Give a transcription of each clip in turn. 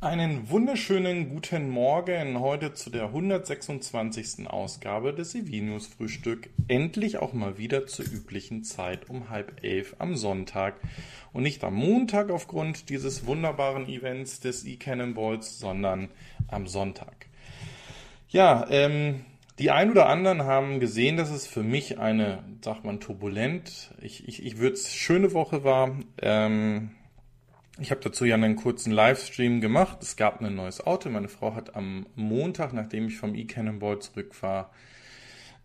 Einen wunderschönen guten Morgen heute zu der 126. Ausgabe des News Frühstück. Endlich auch mal wieder zur üblichen Zeit um halb elf am Sonntag und nicht am Montag aufgrund dieses wunderbaren Events des E-Cannonballs, sondern am Sonntag. Ja, ähm, die ein oder anderen haben gesehen, dass es für mich eine, sagt man, turbulent, ich, ich, ich würde es schöne Woche war. Ähm, ich habe dazu ja einen kurzen Livestream gemacht. Es gab ein neues Auto. Meine Frau hat am Montag, nachdem ich vom E-Cannonball zurück war,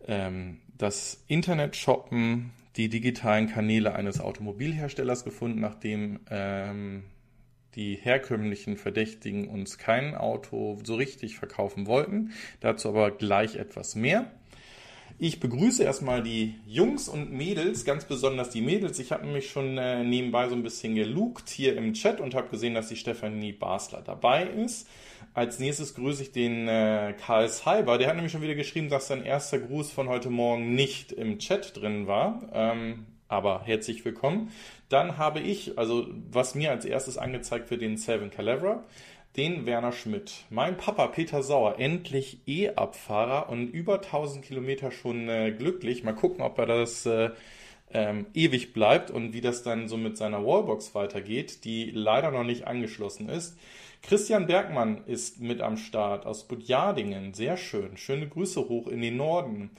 ähm, das Internet shoppen, die digitalen Kanäle eines Automobilherstellers gefunden, nachdem ähm, die herkömmlichen Verdächtigen uns kein Auto so richtig verkaufen wollten. Dazu aber gleich etwas mehr. Ich begrüße erstmal die Jungs und Mädels, ganz besonders die Mädels. Ich habe nämlich schon äh, nebenbei so ein bisschen gelugt hier im Chat und habe gesehen, dass die Stefanie Basler dabei ist. Als nächstes grüße ich den äh, Karl Cyber. Der hat nämlich schon wieder geschrieben, dass sein erster Gruß von heute Morgen nicht im Chat drin war. Ähm, aber herzlich willkommen. Dann habe ich, also was mir als erstes angezeigt wird, den Seven Calevra den Werner Schmidt. Mein Papa Peter Sauer, endlich E-Abfahrer und über 1000 Kilometer schon äh, glücklich. Mal gucken, ob er das äh, ähm, ewig bleibt und wie das dann so mit seiner Wallbox weitergeht, die leider noch nicht angeschlossen ist. Christian Bergmann ist mit am Start aus Gutjadingen. Sehr schön. Schöne Grüße hoch in den Norden.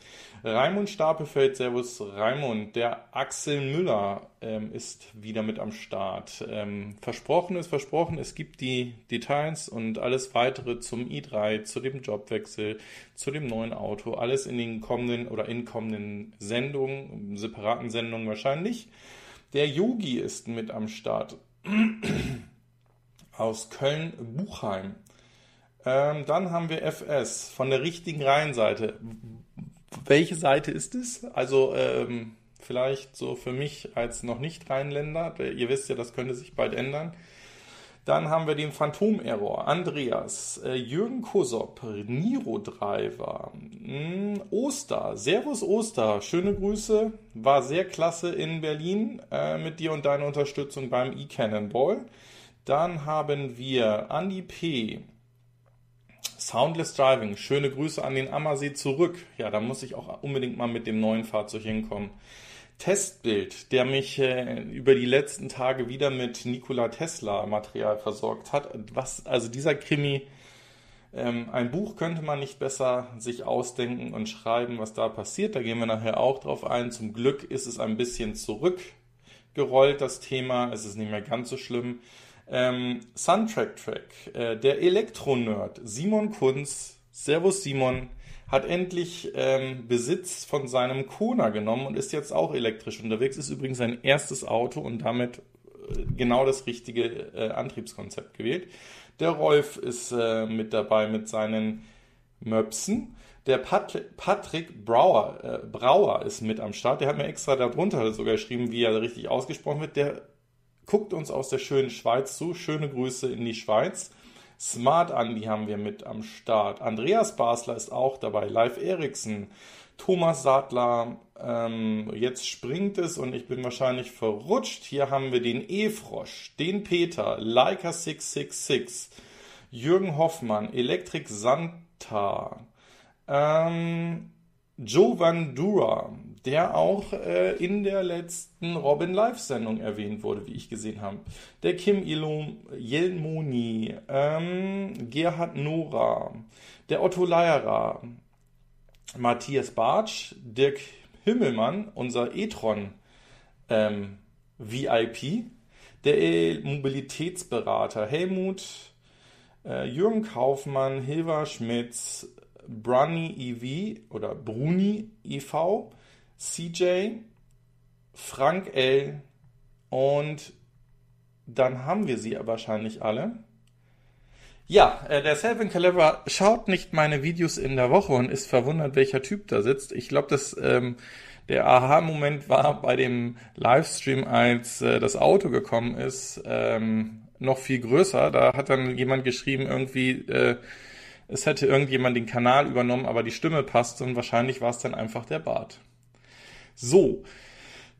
Raimund Stapelfeld, Servus Raimund. Der Axel Müller ähm, ist wieder mit am Start. Ähm, versprochen ist versprochen. Es gibt die Details und alles weitere zum i3, zu dem Jobwechsel, zu dem neuen Auto. Alles in den kommenden oder in kommenden Sendungen, separaten Sendungen wahrscheinlich. Der Yogi ist mit am Start aus Köln-Buchheim. Ähm, dann haben wir FS von der richtigen Reihenseite. Welche Seite ist es? Also ähm, vielleicht so für mich als noch nicht Rheinländer. Ihr wisst ja, das könnte sich bald ändern. Dann haben wir den Phantom-Error, Andreas, äh, Jürgen Kosop, Niro Driver, mh, Oster, Servus Oster, schöne Grüße, war sehr klasse in Berlin äh, mit dir und deiner Unterstützung beim E-Cannonball. Dann haben wir Andy P. Soundless Driving. Schöne Grüße an den Ammersee zurück. Ja, da muss ich auch unbedingt mal mit dem neuen Fahrzeug hinkommen. Testbild, der mich äh, über die letzten Tage wieder mit Nikola Tesla Material versorgt hat. Was, also dieser Krimi, ähm, ein Buch könnte man nicht besser sich ausdenken und schreiben, was da passiert. Da gehen wir nachher auch drauf ein. Zum Glück ist es ein bisschen zurückgerollt, das Thema. Es ist nicht mehr ganz so schlimm. Ähm, Suntrack Track, äh, der Elektronerd Simon Kunz, Servus Simon, hat endlich ähm, Besitz von seinem Kona genommen und ist jetzt auch elektrisch unterwegs. Ist übrigens sein erstes Auto und damit äh, genau das richtige äh, Antriebskonzept gewählt. Der Rolf ist äh, mit dabei mit seinen Möpsen. Der Pat Patrick Brauer, äh, Brauer ist mit am Start. Der hat mir extra darunter sogar geschrieben, wie er richtig ausgesprochen wird. Der guckt uns aus der schönen Schweiz zu. Schöne Grüße in die Schweiz. Smart Andy haben wir mit am Start. Andreas Basler ist auch dabei. Live Eriksen. Thomas Sattler. Ähm, jetzt springt es und ich bin wahrscheinlich verrutscht. Hier haben wir den E-Frosch, den Peter, Leica 666, Jürgen Hoffmann, Elektrik Santa, ähm, Joe Van Dura, der auch äh, in der letzten Robin Live-Sendung erwähnt wurde, wie ich gesehen habe. Der Kim Jelmoni, ähm, Gerhard Nora, der Otto Leierer, Matthias Bartsch, Dirk Himmelmann, unser e-tron ähm, VIP, der e Mobilitätsberater Helmut, äh, Jürgen Kaufmann, Hilva Schmitz, Brunny EV oder Bruni EV, CJ, Frank L. und dann haben wir sie wahrscheinlich alle. Ja, äh, der Selvin Clever schaut nicht meine Videos in der Woche und ist verwundert, welcher Typ da sitzt. Ich glaube, dass ähm, der Aha-Moment war bei dem Livestream, als äh, das Auto gekommen ist, ähm, noch viel größer. Da hat dann jemand geschrieben, irgendwie, äh, es hätte irgendjemand den Kanal übernommen, aber die Stimme passt und wahrscheinlich war es dann einfach der Bart. So,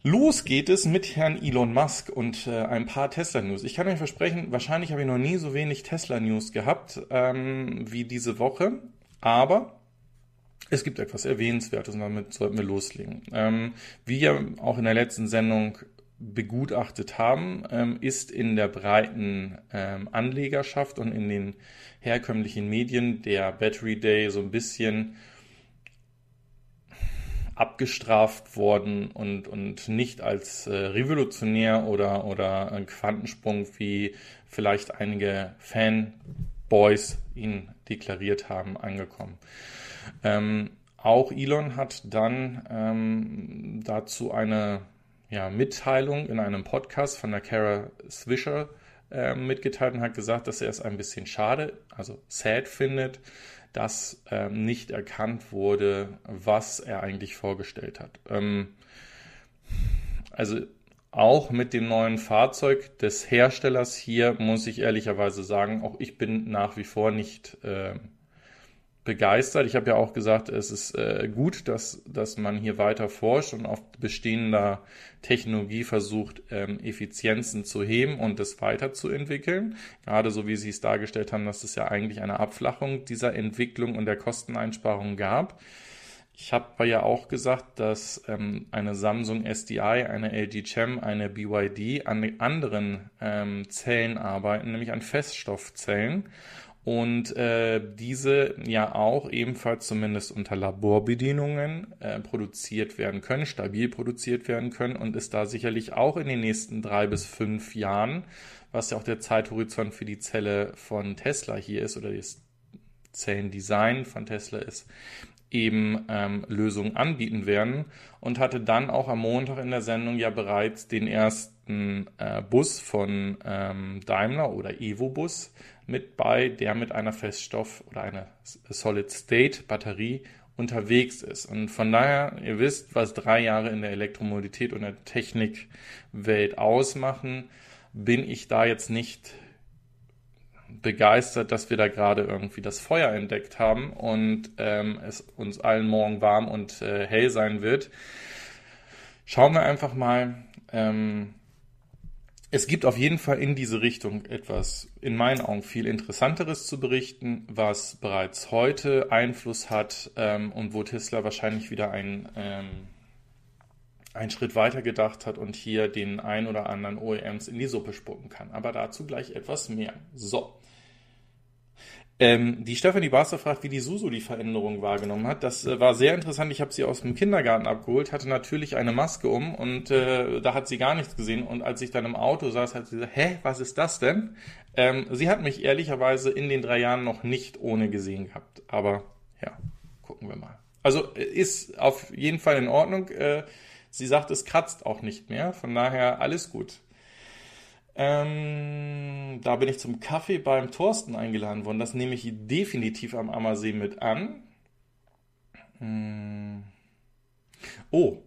Los geht es mit Herrn Elon Musk und äh, ein paar Tesla-News. Ich kann euch versprechen, wahrscheinlich habe ich noch nie so wenig Tesla-News gehabt ähm, wie diese Woche, aber es gibt etwas Erwähnenswertes und damit sollten wir loslegen. Ähm, wie ja auch in der letzten Sendung begutachtet haben, ähm, ist in der breiten ähm, Anlegerschaft und in den herkömmlichen Medien der Battery Day so ein bisschen abgestraft worden und, und nicht als äh, revolutionär oder, oder Quantensprung, wie vielleicht einige Fanboys ihn deklariert haben, angekommen. Ähm, auch Elon hat dann ähm, dazu eine ja, Mitteilung in einem Podcast von der Kara Swisher äh, mitgeteilt und hat gesagt, dass er es ein bisschen schade, also sad findet, dass ähm, nicht erkannt wurde, was er eigentlich vorgestellt hat. Ähm, also auch mit dem neuen Fahrzeug des Herstellers hier muss ich ehrlicherweise sagen, auch ich bin nach wie vor nicht äh, begeistert. Ich habe ja auch gesagt, es ist äh, gut, dass, dass man hier weiter forscht und auf bestehender Technologie versucht, ähm, Effizienzen zu heben und es weiterzuentwickeln. Gerade so wie Sie es dargestellt haben, dass es ja eigentlich eine Abflachung dieser Entwicklung und der Kosteneinsparung gab. Ich habe ja auch gesagt, dass ähm, eine Samsung SDI, eine LG Chem, eine BYD an anderen ähm, Zellen arbeiten, nämlich an Feststoffzellen und äh, diese ja auch ebenfalls zumindest unter Laborbedingungen äh, produziert werden können, stabil produziert werden können und ist da sicherlich auch in den nächsten drei bis fünf Jahren, was ja auch der Zeithorizont für die Zelle von Tesla hier ist oder das Zellendesign von Tesla ist, eben ähm, Lösungen anbieten werden und hatte dann auch am Montag in der Sendung ja bereits den ersten äh, Bus von ähm, Daimler oder Evo Bus mit bei, der mit einer Feststoff- oder einer Solid-State-Batterie unterwegs ist. Und von daher, ihr wisst, was drei Jahre in der Elektromobilität und der Technikwelt ausmachen, bin ich da jetzt nicht begeistert, dass wir da gerade irgendwie das Feuer entdeckt haben und ähm, es uns allen morgen warm und äh, hell sein wird. Schauen wir einfach mal, ähm, es gibt auf jeden Fall in diese Richtung etwas, in meinen Augen, viel Interessanteres zu berichten, was bereits heute Einfluss hat ähm, und wo Tesla wahrscheinlich wieder ein, ähm, einen Schritt weiter gedacht hat und hier den ein oder anderen OEMs in die Suppe spucken kann. Aber dazu gleich etwas mehr. So. Ähm, die Stefanie Barster fragt, wie die Susu die Veränderung wahrgenommen hat. Das äh, war sehr interessant. Ich habe sie aus dem Kindergarten abgeholt, hatte natürlich eine Maske um und äh, da hat sie gar nichts gesehen. Und als ich dann im Auto saß, hat sie gesagt, hä, was ist das denn? Ähm, sie hat mich ehrlicherweise in den drei Jahren noch nicht ohne gesehen gehabt. Aber ja, gucken wir mal. Also äh, ist auf jeden Fall in Ordnung. Äh, sie sagt, es kratzt auch nicht mehr. Von daher alles gut. Ähm, da bin ich zum Kaffee beim Thorsten eingeladen worden. Das nehme ich definitiv am Ammersee mit an. Hm. Oh,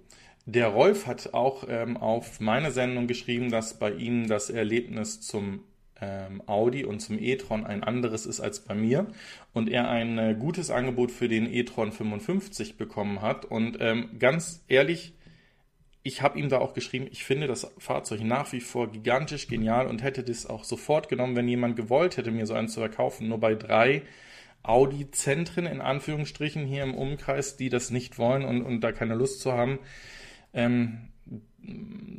der Rolf hat auch ähm, auf meine Sendung geschrieben, dass bei ihm das Erlebnis zum ähm, Audi und zum e-tron ein anderes ist als bei mir und er ein äh, gutes Angebot für den e-tron 55 bekommen hat. Und ähm, ganz ehrlich, ich habe ihm da auch geschrieben, ich finde das Fahrzeug nach wie vor gigantisch genial und hätte das auch sofort genommen, wenn jemand gewollt hätte, mir so eins zu verkaufen. Nur bei drei Audi-Zentren in Anführungsstrichen hier im Umkreis, die das nicht wollen und, und da keine Lust zu haben, ähm,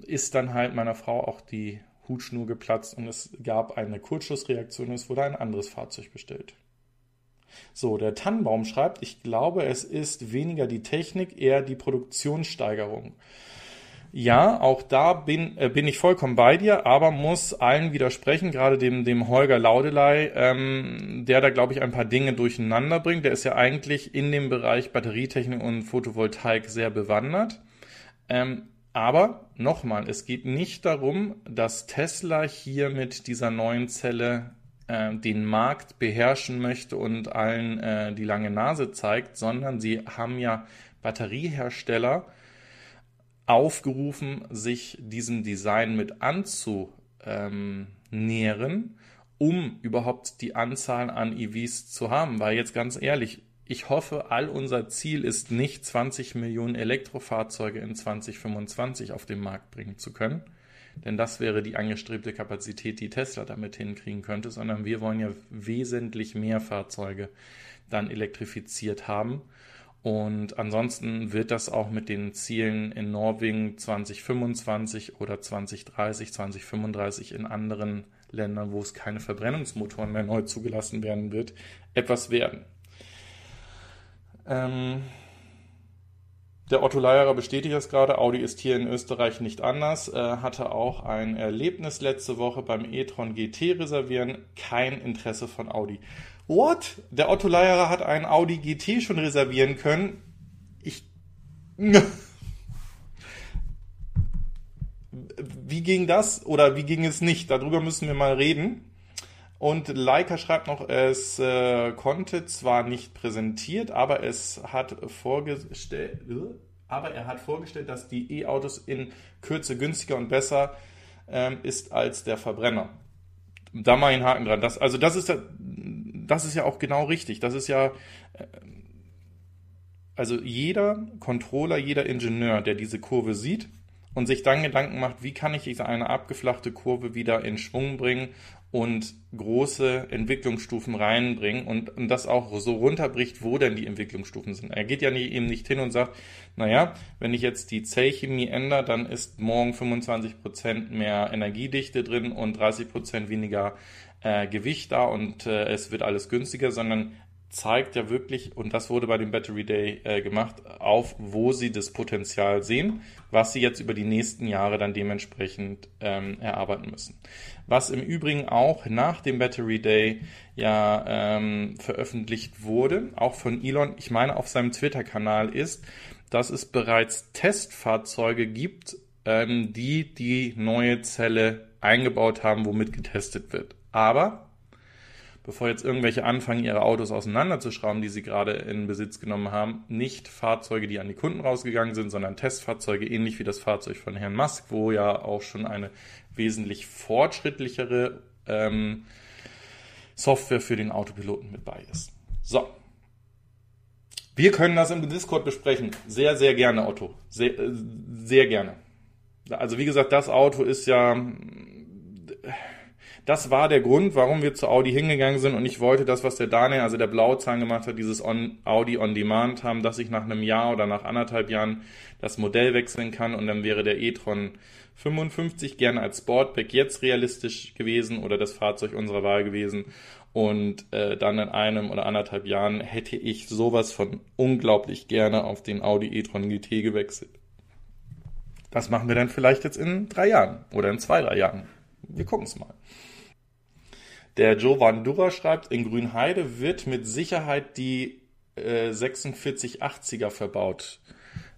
ist dann halt meiner Frau auch die Hutschnur geplatzt und es gab eine Kurzschlussreaktion und es wurde ein anderes Fahrzeug bestellt. So, der Tannenbaum schreibt, ich glaube, es ist weniger die Technik, eher die Produktionssteigerung. Ja, auch da bin, äh, bin ich vollkommen bei dir, aber muss allen widersprechen, gerade dem, dem Holger Laudelei, ähm, der da, glaube ich, ein paar Dinge durcheinander bringt. Der ist ja eigentlich in dem Bereich Batterietechnik und Photovoltaik sehr bewandert. Ähm, aber nochmal, es geht nicht darum, dass Tesla hier mit dieser neuen Zelle äh, den Markt beherrschen möchte und allen äh, die lange Nase zeigt, sondern sie haben ja Batteriehersteller, aufgerufen, sich diesem Design mit anzunähern, um überhaupt die Anzahl an EVs zu haben. Weil jetzt ganz ehrlich, ich hoffe, all unser Ziel ist nicht 20 Millionen Elektrofahrzeuge in 2025 auf den Markt bringen zu können, denn das wäre die angestrebte Kapazität, die Tesla damit hinkriegen könnte, sondern wir wollen ja wesentlich mehr Fahrzeuge dann elektrifiziert haben. Und ansonsten wird das auch mit den Zielen in Norwegen 2025 oder 2030, 2035 in anderen Ländern, wo es keine Verbrennungsmotoren mehr neu zugelassen werden wird, etwas werden. Ähm, der Otto Leierer bestätigt das gerade. Audi ist hier in Österreich nicht anders. Äh, hatte auch ein Erlebnis letzte Woche beim e-tron GT reservieren. Kein Interesse von Audi. What? Der Otto Leierer hat einen Audi GT schon reservieren können. Ich. Wie ging das oder wie ging es nicht? Darüber müssen wir mal reden. Und Leica schreibt noch, es äh, konnte zwar nicht präsentiert, aber es hat vorgestellt, aber er hat vorgestellt, dass die E-Autos in Kürze günstiger und besser ähm, ist als der Verbrenner. Da mal einen Haken dran. Das, also das ist das ist ja auch genau richtig. Das ist ja, äh, also jeder Controller, jeder Ingenieur, der diese Kurve sieht und sich dann Gedanken macht, wie kann ich eine abgeflachte Kurve wieder in Schwung bringen und große Entwicklungsstufen reinbringen und, und das auch so runterbricht, wo denn die Entwicklungsstufen sind. Er geht ja nie, eben nicht hin und sagt, naja, wenn ich jetzt die Zellchemie ändere, dann ist morgen 25% mehr Energiedichte drin und 30% weniger äh, Gewicht da und äh, es wird alles günstiger, sondern zeigt ja wirklich, und das wurde bei dem Battery Day äh, gemacht, auf, wo sie das Potenzial sehen, was sie jetzt über die nächsten Jahre dann dementsprechend ähm, erarbeiten müssen. Was im Übrigen auch nach dem Battery Day ja ähm, veröffentlicht wurde, auch von Elon, ich meine auf seinem Twitter-Kanal ist, dass es bereits Testfahrzeuge gibt, ähm, die die neue Zelle eingebaut haben, womit getestet wird. Aber bevor jetzt irgendwelche anfangen, ihre Autos auseinanderzuschrauben, die sie gerade in Besitz genommen haben, nicht Fahrzeuge, die an die Kunden rausgegangen sind, sondern Testfahrzeuge, ähnlich wie das Fahrzeug von Herrn Musk, wo ja auch schon eine wesentlich fortschrittlichere ähm, Software für den Autopiloten mit bei ist. So. Wir können das im Discord besprechen. Sehr, sehr gerne, Otto. Sehr, äh, sehr gerne. Also wie gesagt, das Auto ist ja das war der Grund, warum wir zu Audi hingegangen sind und ich wollte das, was der Daniel, also der Blauzahn gemacht hat, dieses on, Audi On Demand haben, dass ich nach einem Jahr oder nach anderthalb Jahren das Modell wechseln kann und dann wäre der e-tron 55 gerne als Sportback jetzt realistisch gewesen oder das Fahrzeug unserer Wahl gewesen und äh, dann in einem oder anderthalb Jahren hätte ich sowas von unglaublich gerne auf den Audi e-tron GT gewechselt. Das machen wir dann vielleicht jetzt in drei Jahren oder in zwei, drei Jahren. Wir gucken es mal. Der Joe Van Dura schreibt, in Grünheide wird mit Sicherheit die äh, 4680er verbaut.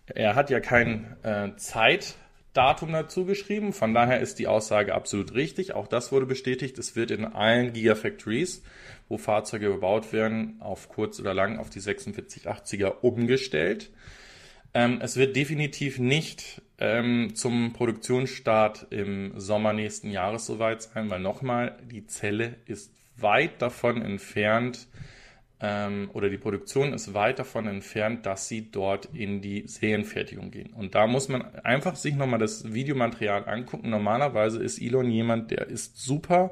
Er hat ja kein äh, Zeitdatum dazu geschrieben, von daher ist die Aussage absolut richtig. Auch das wurde bestätigt. Es wird in allen Gigafactories, wo Fahrzeuge gebaut werden, auf kurz oder lang auf die 4680er umgestellt. Ähm, es wird definitiv nicht ähm, zum Produktionsstart im Sommer nächsten Jahres soweit sein, weil nochmal, die Zelle ist weit davon entfernt, ähm, oder die Produktion ist weit davon entfernt, dass sie dort in die Serienfertigung gehen. Und da muss man einfach sich nochmal das Videomaterial angucken. Normalerweise ist Elon jemand, der ist super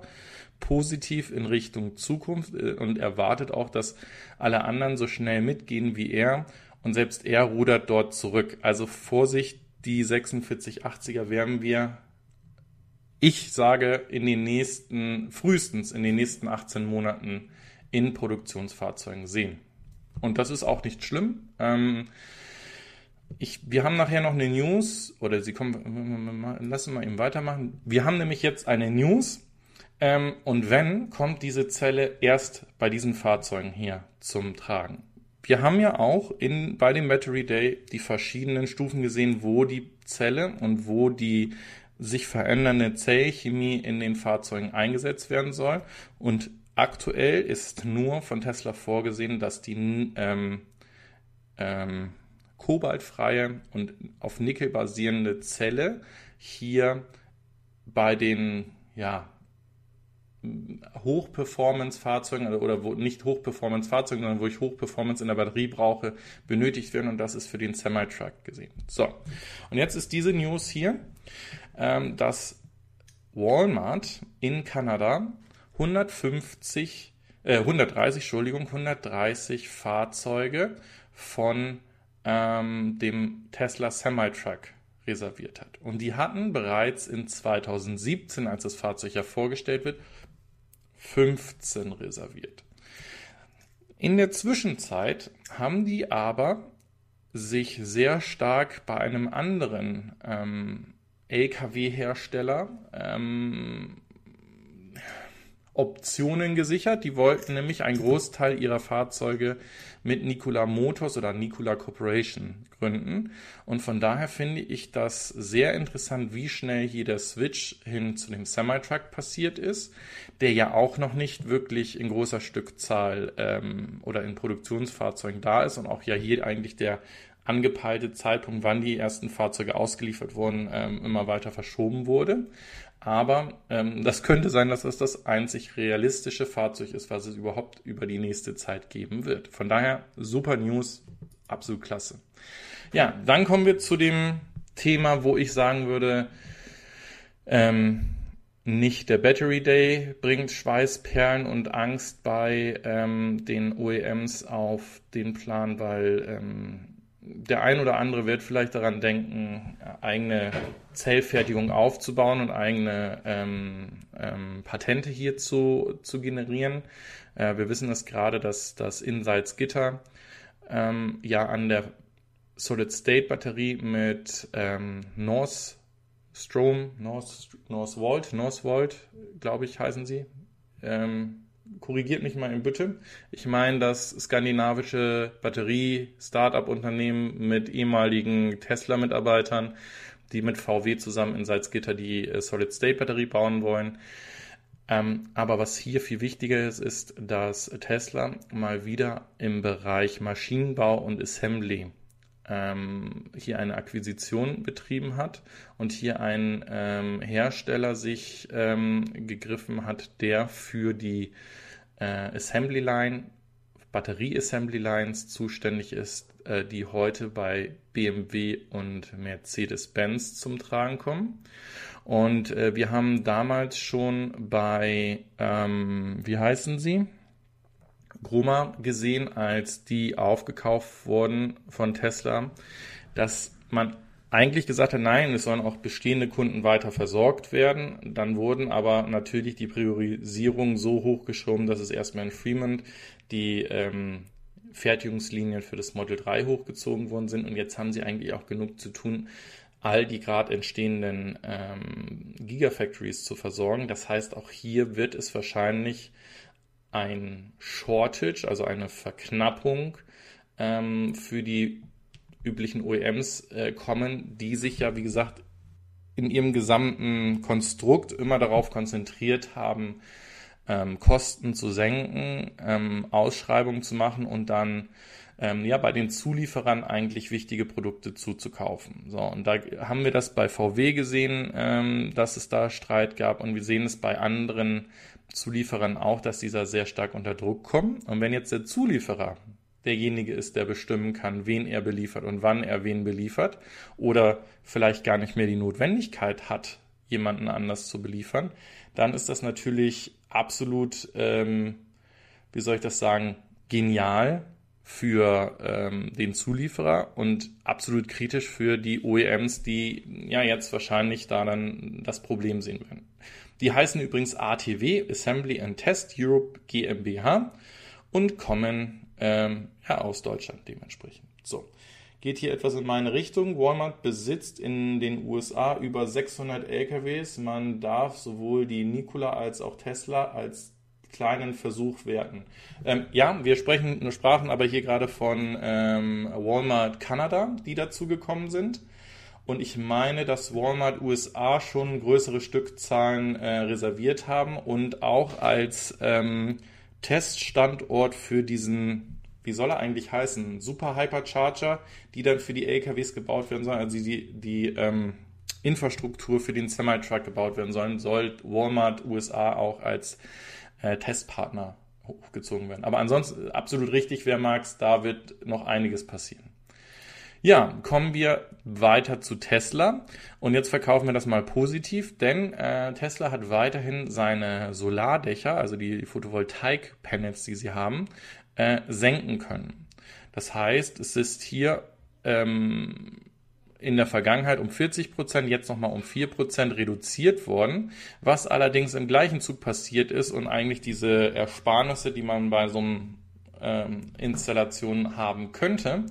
positiv in Richtung Zukunft äh, und erwartet auch, dass alle anderen so schnell mitgehen wie er. Und selbst er rudert dort zurück. Also Vorsicht, die 4680er werden wir, ich sage, in den nächsten, frühestens in den nächsten 18 Monaten in Produktionsfahrzeugen sehen. Und das ist auch nicht schlimm. Ähm, ich, wir haben nachher noch eine News, oder Sie kommen, lassen wir eben weitermachen. Wir haben nämlich jetzt eine News, ähm, und wenn, kommt diese Zelle erst bei diesen Fahrzeugen hier zum Tragen. Wir haben ja auch in, bei dem Battery Day die verschiedenen Stufen gesehen, wo die Zelle und wo die sich verändernde Zellchemie in den Fahrzeugen eingesetzt werden soll. Und aktuell ist nur von Tesla vorgesehen, dass die ähm, ähm, kobaltfreie und auf Nickel basierende Zelle hier bei den ja, Hochperformance-Fahrzeugen oder, oder wo nicht Hochperformance-Fahrzeugen, sondern wo ich Hochperformance in der Batterie brauche, benötigt werden und das ist für den Semi-Truck gesehen. So, und jetzt ist diese News hier, ähm, dass Walmart in Kanada 150, äh, 130, Entschuldigung, 130 Fahrzeuge von ähm, dem Tesla Semi-Truck reserviert hat. Und die hatten bereits in 2017, als das Fahrzeug ja vorgestellt wird, 15 reserviert. In der Zwischenzeit haben die aber sich sehr stark bei einem anderen ähm, Lkw-Hersteller ähm, Optionen gesichert. Die wollten nämlich einen Großteil ihrer Fahrzeuge mit Nikola Motors oder Nikola Corporation gründen. Und von daher finde ich das sehr interessant, wie schnell hier der Switch hin zu dem Semi-Truck passiert ist, der ja auch noch nicht wirklich in großer Stückzahl ähm, oder in Produktionsfahrzeugen da ist und auch ja hier eigentlich der angepeilte Zeitpunkt, wann die ersten Fahrzeuge ausgeliefert wurden, ähm, immer weiter verschoben wurde. Aber ähm, das könnte sein, dass es das einzig realistische Fahrzeug ist, was es überhaupt über die nächste Zeit geben wird. Von daher super News, absolut klasse. Ja, dann kommen wir zu dem Thema, wo ich sagen würde, ähm, nicht der Battery Day bringt Schweißperlen und Angst bei ähm, den OEMs auf den Plan, weil ähm, der ein oder andere wird vielleicht daran denken, eigene Zellfertigung aufzubauen und eigene ähm, ähm, Patente hier zu, zu generieren. Äh, wir wissen es gerade, dass das Insights-Gitter ähm, ja an der Solid-State-Batterie mit ähm, North Strom, North, Northvolt, Northvolt, glaube ich, heißen sie, ähm, korrigiert mich mal in Bitte. Ich meine das skandinavische Batterie-Startup-Unternehmen mit ehemaligen Tesla-Mitarbeitern, die mit VW zusammen in Salzgitter die äh, Solid-State-Batterie bauen wollen. Ähm, aber was hier viel wichtiger ist, ist, dass Tesla mal wieder im Bereich Maschinenbau und Assembly ähm, hier eine Akquisition betrieben hat und hier ein ähm, Hersteller sich ähm, gegriffen hat, der für die äh, Assembly Line, Batterie Assembly Lines zuständig ist, äh, die heute bei BMW und Mercedes-Benz zum Tragen kommen. Und äh, wir haben damals schon bei, ähm, wie heißen sie? Groma gesehen, als die aufgekauft wurden von Tesla, dass man eigentlich gesagt hat, nein, es sollen auch bestehende Kunden weiter versorgt werden. Dann wurden aber natürlich die Priorisierungen so hochgeschoben, dass es erstmal in Fremont die ähm, Fertigungslinien für das Model 3 hochgezogen worden sind und jetzt haben sie eigentlich auch genug zu tun, all die gerade entstehenden ähm, Gigafactories zu versorgen. Das heißt, auch hier wird es wahrscheinlich ein Shortage, also eine Verknappung ähm, für die üblichen OEMs äh, kommen, die sich ja, wie gesagt, in ihrem gesamten Konstrukt immer darauf konzentriert haben, ähm, Kosten zu senken, ähm, Ausschreibungen zu machen und dann ähm, ja bei den Zulieferern eigentlich wichtige Produkte zuzukaufen. So und da haben wir das bei VW gesehen, ähm, dass es da Streit gab und wir sehen es bei anderen Zulieferern auch, dass dieser sehr stark unter Druck kommt. Und wenn jetzt der Zulieferer derjenige ist, der bestimmen kann, wen er beliefert und wann er wen beliefert, oder vielleicht gar nicht mehr die Notwendigkeit hat, jemanden anders zu beliefern, dann ist das natürlich absolut, ähm, wie soll ich das sagen, genial für ähm, den Zulieferer und absolut kritisch für die OEMs, die ja jetzt wahrscheinlich da dann das Problem sehen werden. Die heißen übrigens ATW, Assembly and Test Europe GmbH und kommen ähm, ja, aus Deutschland dementsprechend. So, geht hier etwas in meine Richtung. Walmart besitzt in den USA über 600 LKWs. Man darf sowohl die Nikola als auch Tesla als kleinen Versuch werten. Ähm, ja, wir sprechen, sprachen aber hier gerade von ähm, Walmart Kanada, die dazu gekommen sind. Und ich meine, dass Walmart USA schon größere Stückzahlen äh, reserviert haben und auch als ähm, Teststandort für diesen, wie soll er eigentlich heißen, Super Hypercharger, die dann für die LKWs gebaut werden sollen, also die, die ähm, Infrastruktur für den Semi-Truck gebaut werden sollen, soll Walmart USA auch als äh, Testpartner hochgezogen werden. Aber ansonsten absolut richtig, wer mag's, da wird noch einiges passieren. Ja, kommen wir weiter zu Tesla. Und jetzt verkaufen wir das mal positiv, denn äh, Tesla hat weiterhin seine Solardächer, also die Photovoltaik-Panels, die sie haben, äh, senken können. Das heißt, es ist hier ähm, in der Vergangenheit um 40 Prozent, jetzt nochmal um 4 Prozent reduziert worden, was allerdings im gleichen Zug passiert ist und eigentlich diese Ersparnisse, die man bei so einem ähm, Installation haben könnte,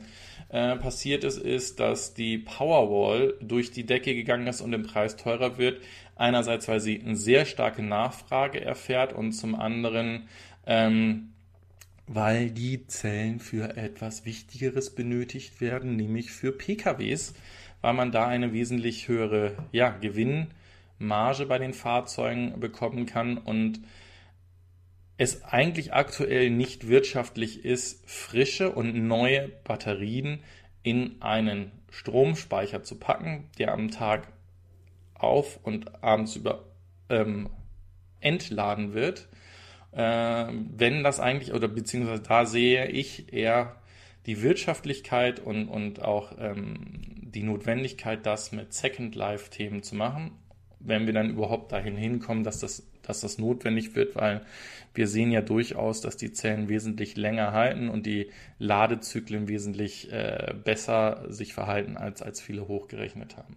äh, passiert ist, ist, dass die Powerwall durch die Decke gegangen ist und im Preis teurer wird. Einerseits, weil sie eine sehr starke Nachfrage erfährt und zum anderen, ähm, weil die Zellen für etwas Wichtigeres benötigt werden, nämlich für PKWs, weil man da eine wesentlich höhere ja, Gewinnmarge bei den Fahrzeugen bekommen kann und es eigentlich aktuell nicht wirtschaftlich ist, frische und neue Batterien in einen Stromspeicher zu packen, der am Tag auf und abends über ähm, entladen wird. Äh, wenn das eigentlich, oder beziehungsweise da sehe ich eher die Wirtschaftlichkeit und, und auch ähm, die Notwendigkeit, das mit Second Life-Themen zu machen, wenn wir dann überhaupt dahin hinkommen, dass das dass das notwendig wird, weil wir sehen ja durchaus, dass die Zellen wesentlich länger halten und die Ladezyklen wesentlich äh, besser sich verhalten, als, als viele hochgerechnet haben.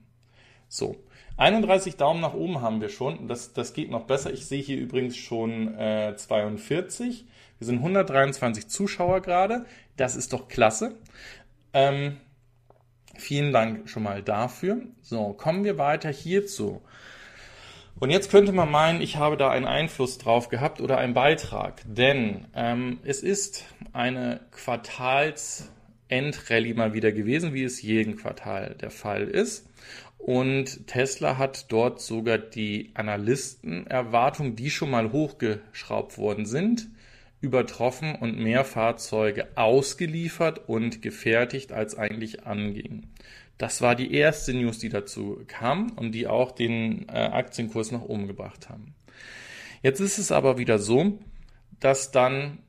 So, 31 Daumen nach oben haben wir schon. Das, das geht noch besser. Ich sehe hier übrigens schon äh, 42. Wir sind 123 Zuschauer gerade. Das ist doch klasse. Ähm, vielen Dank schon mal dafür. So, kommen wir weiter hierzu. Und jetzt könnte man meinen, ich habe da einen Einfluss drauf gehabt oder einen Beitrag, denn ähm, es ist eine Quartalsendrallye mal wieder gewesen, wie es jeden Quartal der Fall ist. Und Tesla hat dort sogar die Analystenerwartungen, die schon mal hochgeschraubt worden sind, übertroffen und mehr Fahrzeuge ausgeliefert und gefertigt, als eigentlich anging. Das war die erste News, die dazu kam und die auch den äh, Aktienkurs nach oben gebracht haben. Jetzt ist es aber wieder so, dass dann,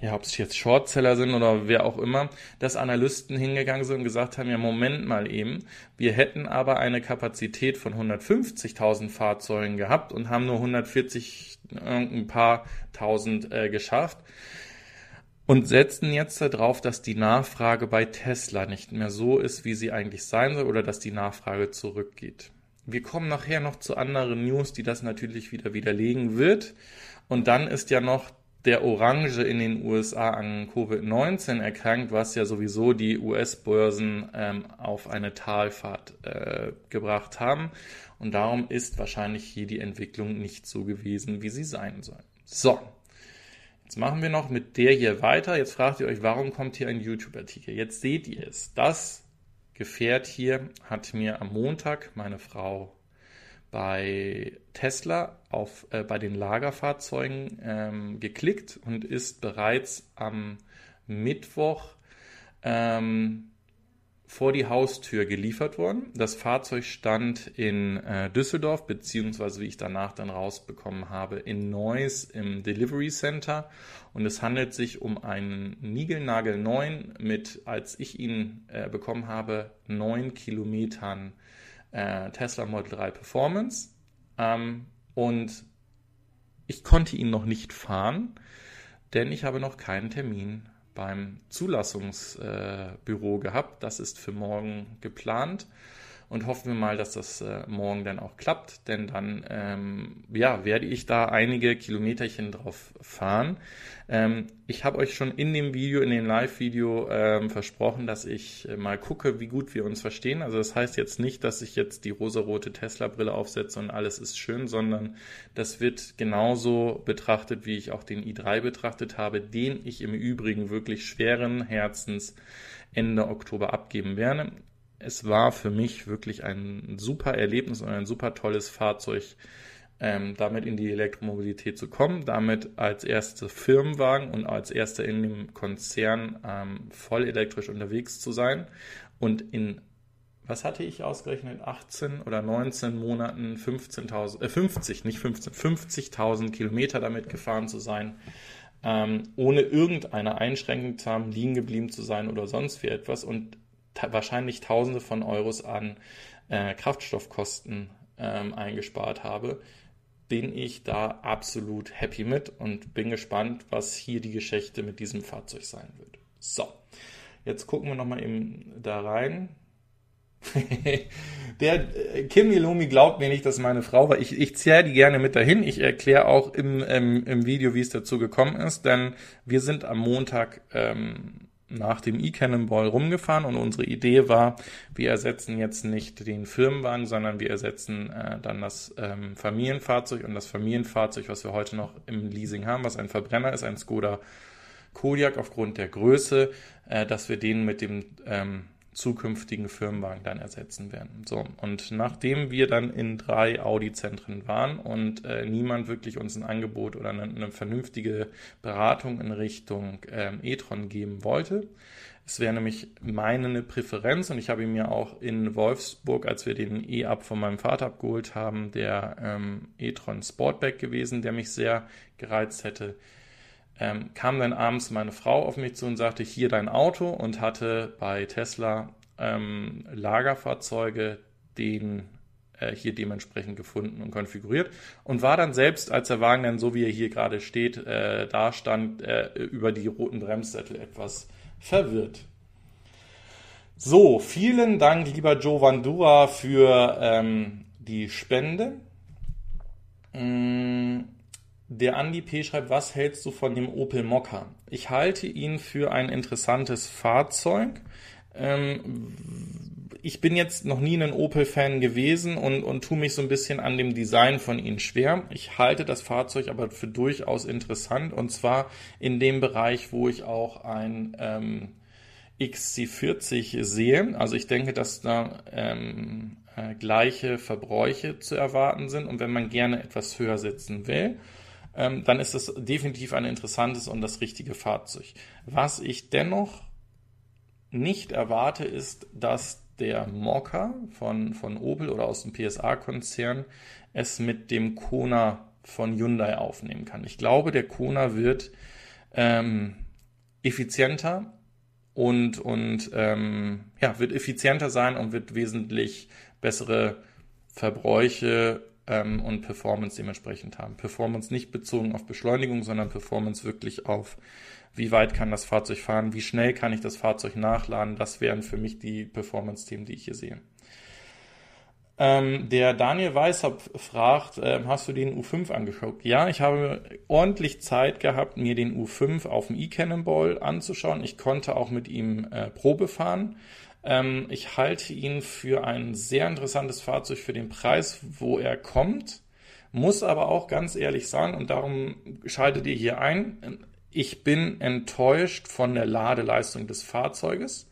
ja, ob es jetzt Shortseller sind oder wer auch immer, dass Analysten hingegangen sind und gesagt haben, ja, Moment mal eben, wir hätten aber eine Kapazität von 150.000 Fahrzeugen gehabt und haben nur 140, ein paar tausend äh, geschafft und setzen jetzt darauf, dass die Nachfrage bei Tesla nicht mehr so ist, wie sie eigentlich sein soll oder dass die Nachfrage zurückgeht. Wir kommen nachher noch zu anderen News, die das natürlich wieder widerlegen wird. Und dann ist ja noch der Orange in den USA an Covid-19 erkrankt, was ja sowieso die US-Börsen ähm, auf eine Talfahrt äh, gebracht haben. Und darum ist wahrscheinlich hier die Entwicklung nicht so gewesen, wie sie sein soll. So, Jetzt machen wir noch mit der hier weiter. Jetzt fragt ihr euch, warum kommt hier ein YouTube-Artikel? Jetzt seht ihr es. Das Gefährt hier hat mir am Montag meine Frau bei Tesla auf, äh, bei den Lagerfahrzeugen ähm, geklickt und ist bereits am Mittwoch ähm, vor die Haustür geliefert worden. Das Fahrzeug stand in äh, Düsseldorf, beziehungsweise wie ich danach dann rausbekommen habe, in Neuss im Delivery Center. Und es handelt sich um einen Nigelnagel 9 mit, als ich ihn äh, bekommen habe, 9 Kilometern äh, Tesla Model 3 Performance. Ähm, und ich konnte ihn noch nicht fahren, denn ich habe noch keinen Termin beim Zulassungsbüro äh, gehabt. Das ist für morgen geplant und hoffen wir mal, dass das äh, morgen dann auch klappt, denn dann ähm, ja, werde ich da einige Kilometerchen drauf fahren. Ähm, ich habe euch schon in dem Video, in dem Live-Video ähm, versprochen, dass ich äh, mal gucke, wie gut wir uns verstehen. Also das heißt jetzt nicht, dass ich jetzt die rosarote Tesla-Brille aufsetze und alles ist schön, sondern das wird genauso betrachtet, wie ich auch den i3 betrachtet habe, den ich im Übrigen wirklich schweren Herzens Ende Oktober abgeben werde es war für mich wirklich ein super Erlebnis und ein super tolles Fahrzeug, ähm, damit in die Elektromobilität zu kommen, damit als erster Firmenwagen und als erster in dem Konzern ähm, voll elektrisch unterwegs zu sein und in was hatte ich ausgerechnet? 18 oder 19 Monaten 15.000, äh 50, nicht 15, 50.000 Kilometer damit gefahren zu sein, ähm, ohne irgendeine Einschränkung zu haben, liegen geblieben zu sein oder sonst wie etwas und wahrscheinlich Tausende von Euros an äh, Kraftstoffkosten ähm, eingespart habe, bin ich da absolut happy mit und bin gespannt, was hier die Geschichte mit diesem Fahrzeug sein wird. So, jetzt gucken wir nochmal eben da rein. Der äh, Kim Ilomi glaubt mir nicht, dass meine Frau war. Ich, ich zähle die gerne mit dahin. Ich erkläre auch im, im, im Video, wie es dazu gekommen ist, denn wir sind am Montag ähm, nach dem E-Cannonball rumgefahren und unsere Idee war, wir ersetzen jetzt nicht den Firmenwagen, sondern wir ersetzen äh, dann das ähm, Familienfahrzeug und das Familienfahrzeug, was wir heute noch im Leasing haben, was ein Verbrenner ist, ein Skoda Kodiak aufgrund der Größe, äh, dass wir den mit dem ähm, zukünftigen Firmenwagen dann ersetzen werden. So, und nachdem wir dann in drei Audi-Zentren waren und äh, niemand wirklich uns ein Angebot oder eine, eine vernünftige Beratung in Richtung ähm, e-tron geben wollte, es wäre nämlich meine Präferenz und ich habe ihn mir auch in Wolfsburg, als wir den E-Up von meinem Vater abgeholt haben, der ähm, e-tron Sportback gewesen, der mich sehr gereizt hätte ähm, kam dann abends meine Frau auf mich zu und sagte, hier dein Auto und hatte bei Tesla ähm, Lagerfahrzeuge den äh, hier dementsprechend gefunden und konfiguriert und war dann selbst, als der Wagen dann so wie er hier gerade steht, äh, da stand, äh, über die roten Bremssättel etwas verwirrt. So, vielen Dank, lieber Joe Vandura, für ähm, die Spende. Mm der Andi P. schreibt, was hältst du von dem Opel Mokka? Ich halte ihn für ein interessantes Fahrzeug. Ähm, ich bin jetzt noch nie ein Opel-Fan gewesen und, und tue mich so ein bisschen an dem Design von ihnen schwer. Ich halte das Fahrzeug aber für durchaus interessant und zwar in dem Bereich, wo ich auch ein ähm, XC40 sehe. Also ich denke, dass da ähm, äh, gleiche Verbräuche zu erwarten sind und wenn man gerne etwas höher sitzen will, ähm, dann ist es definitiv ein interessantes und das richtige Fahrzeug. Was ich dennoch nicht erwarte, ist, dass der Mokka von, von Opel oder aus dem PSA-Konzern es mit dem Kona von Hyundai aufnehmen kann. Ich glaube, der Kona wird ähm, effizienter und, und ähm, ja, wird effizienter sein und wird wesentlich bessere Verbräuche ähm, und Performance dementsprechend haben. Performance nicht bezogen auf Beschleunigung, sondern Performance wirklich auf, wie weit kann das Fahrzeug fahren, wie schnell kann ich das Fahrzeug nachladen. Das wären für mich die Performance-Themen, die ich hier sehe. Ähm, der Daniel Weishaupt fragt, äh, hast du den U5 angeschaut? Ja, ich habe ordentlich Zeit gehabt, mir den U5 auf dem e-Cannonball anzuschauen. Ich konnte auch mit ihm äh, Probe fahren. Ähm, ich halte ihn für ein sehr interessantes Fahrzeug für den Preis, wo er kommt. Muss aber auch ganz ehrlich sagen, und darum schaltet ihr hier ein, ich bin enttäuscht von der Ladeleistung des Fahrzeuges.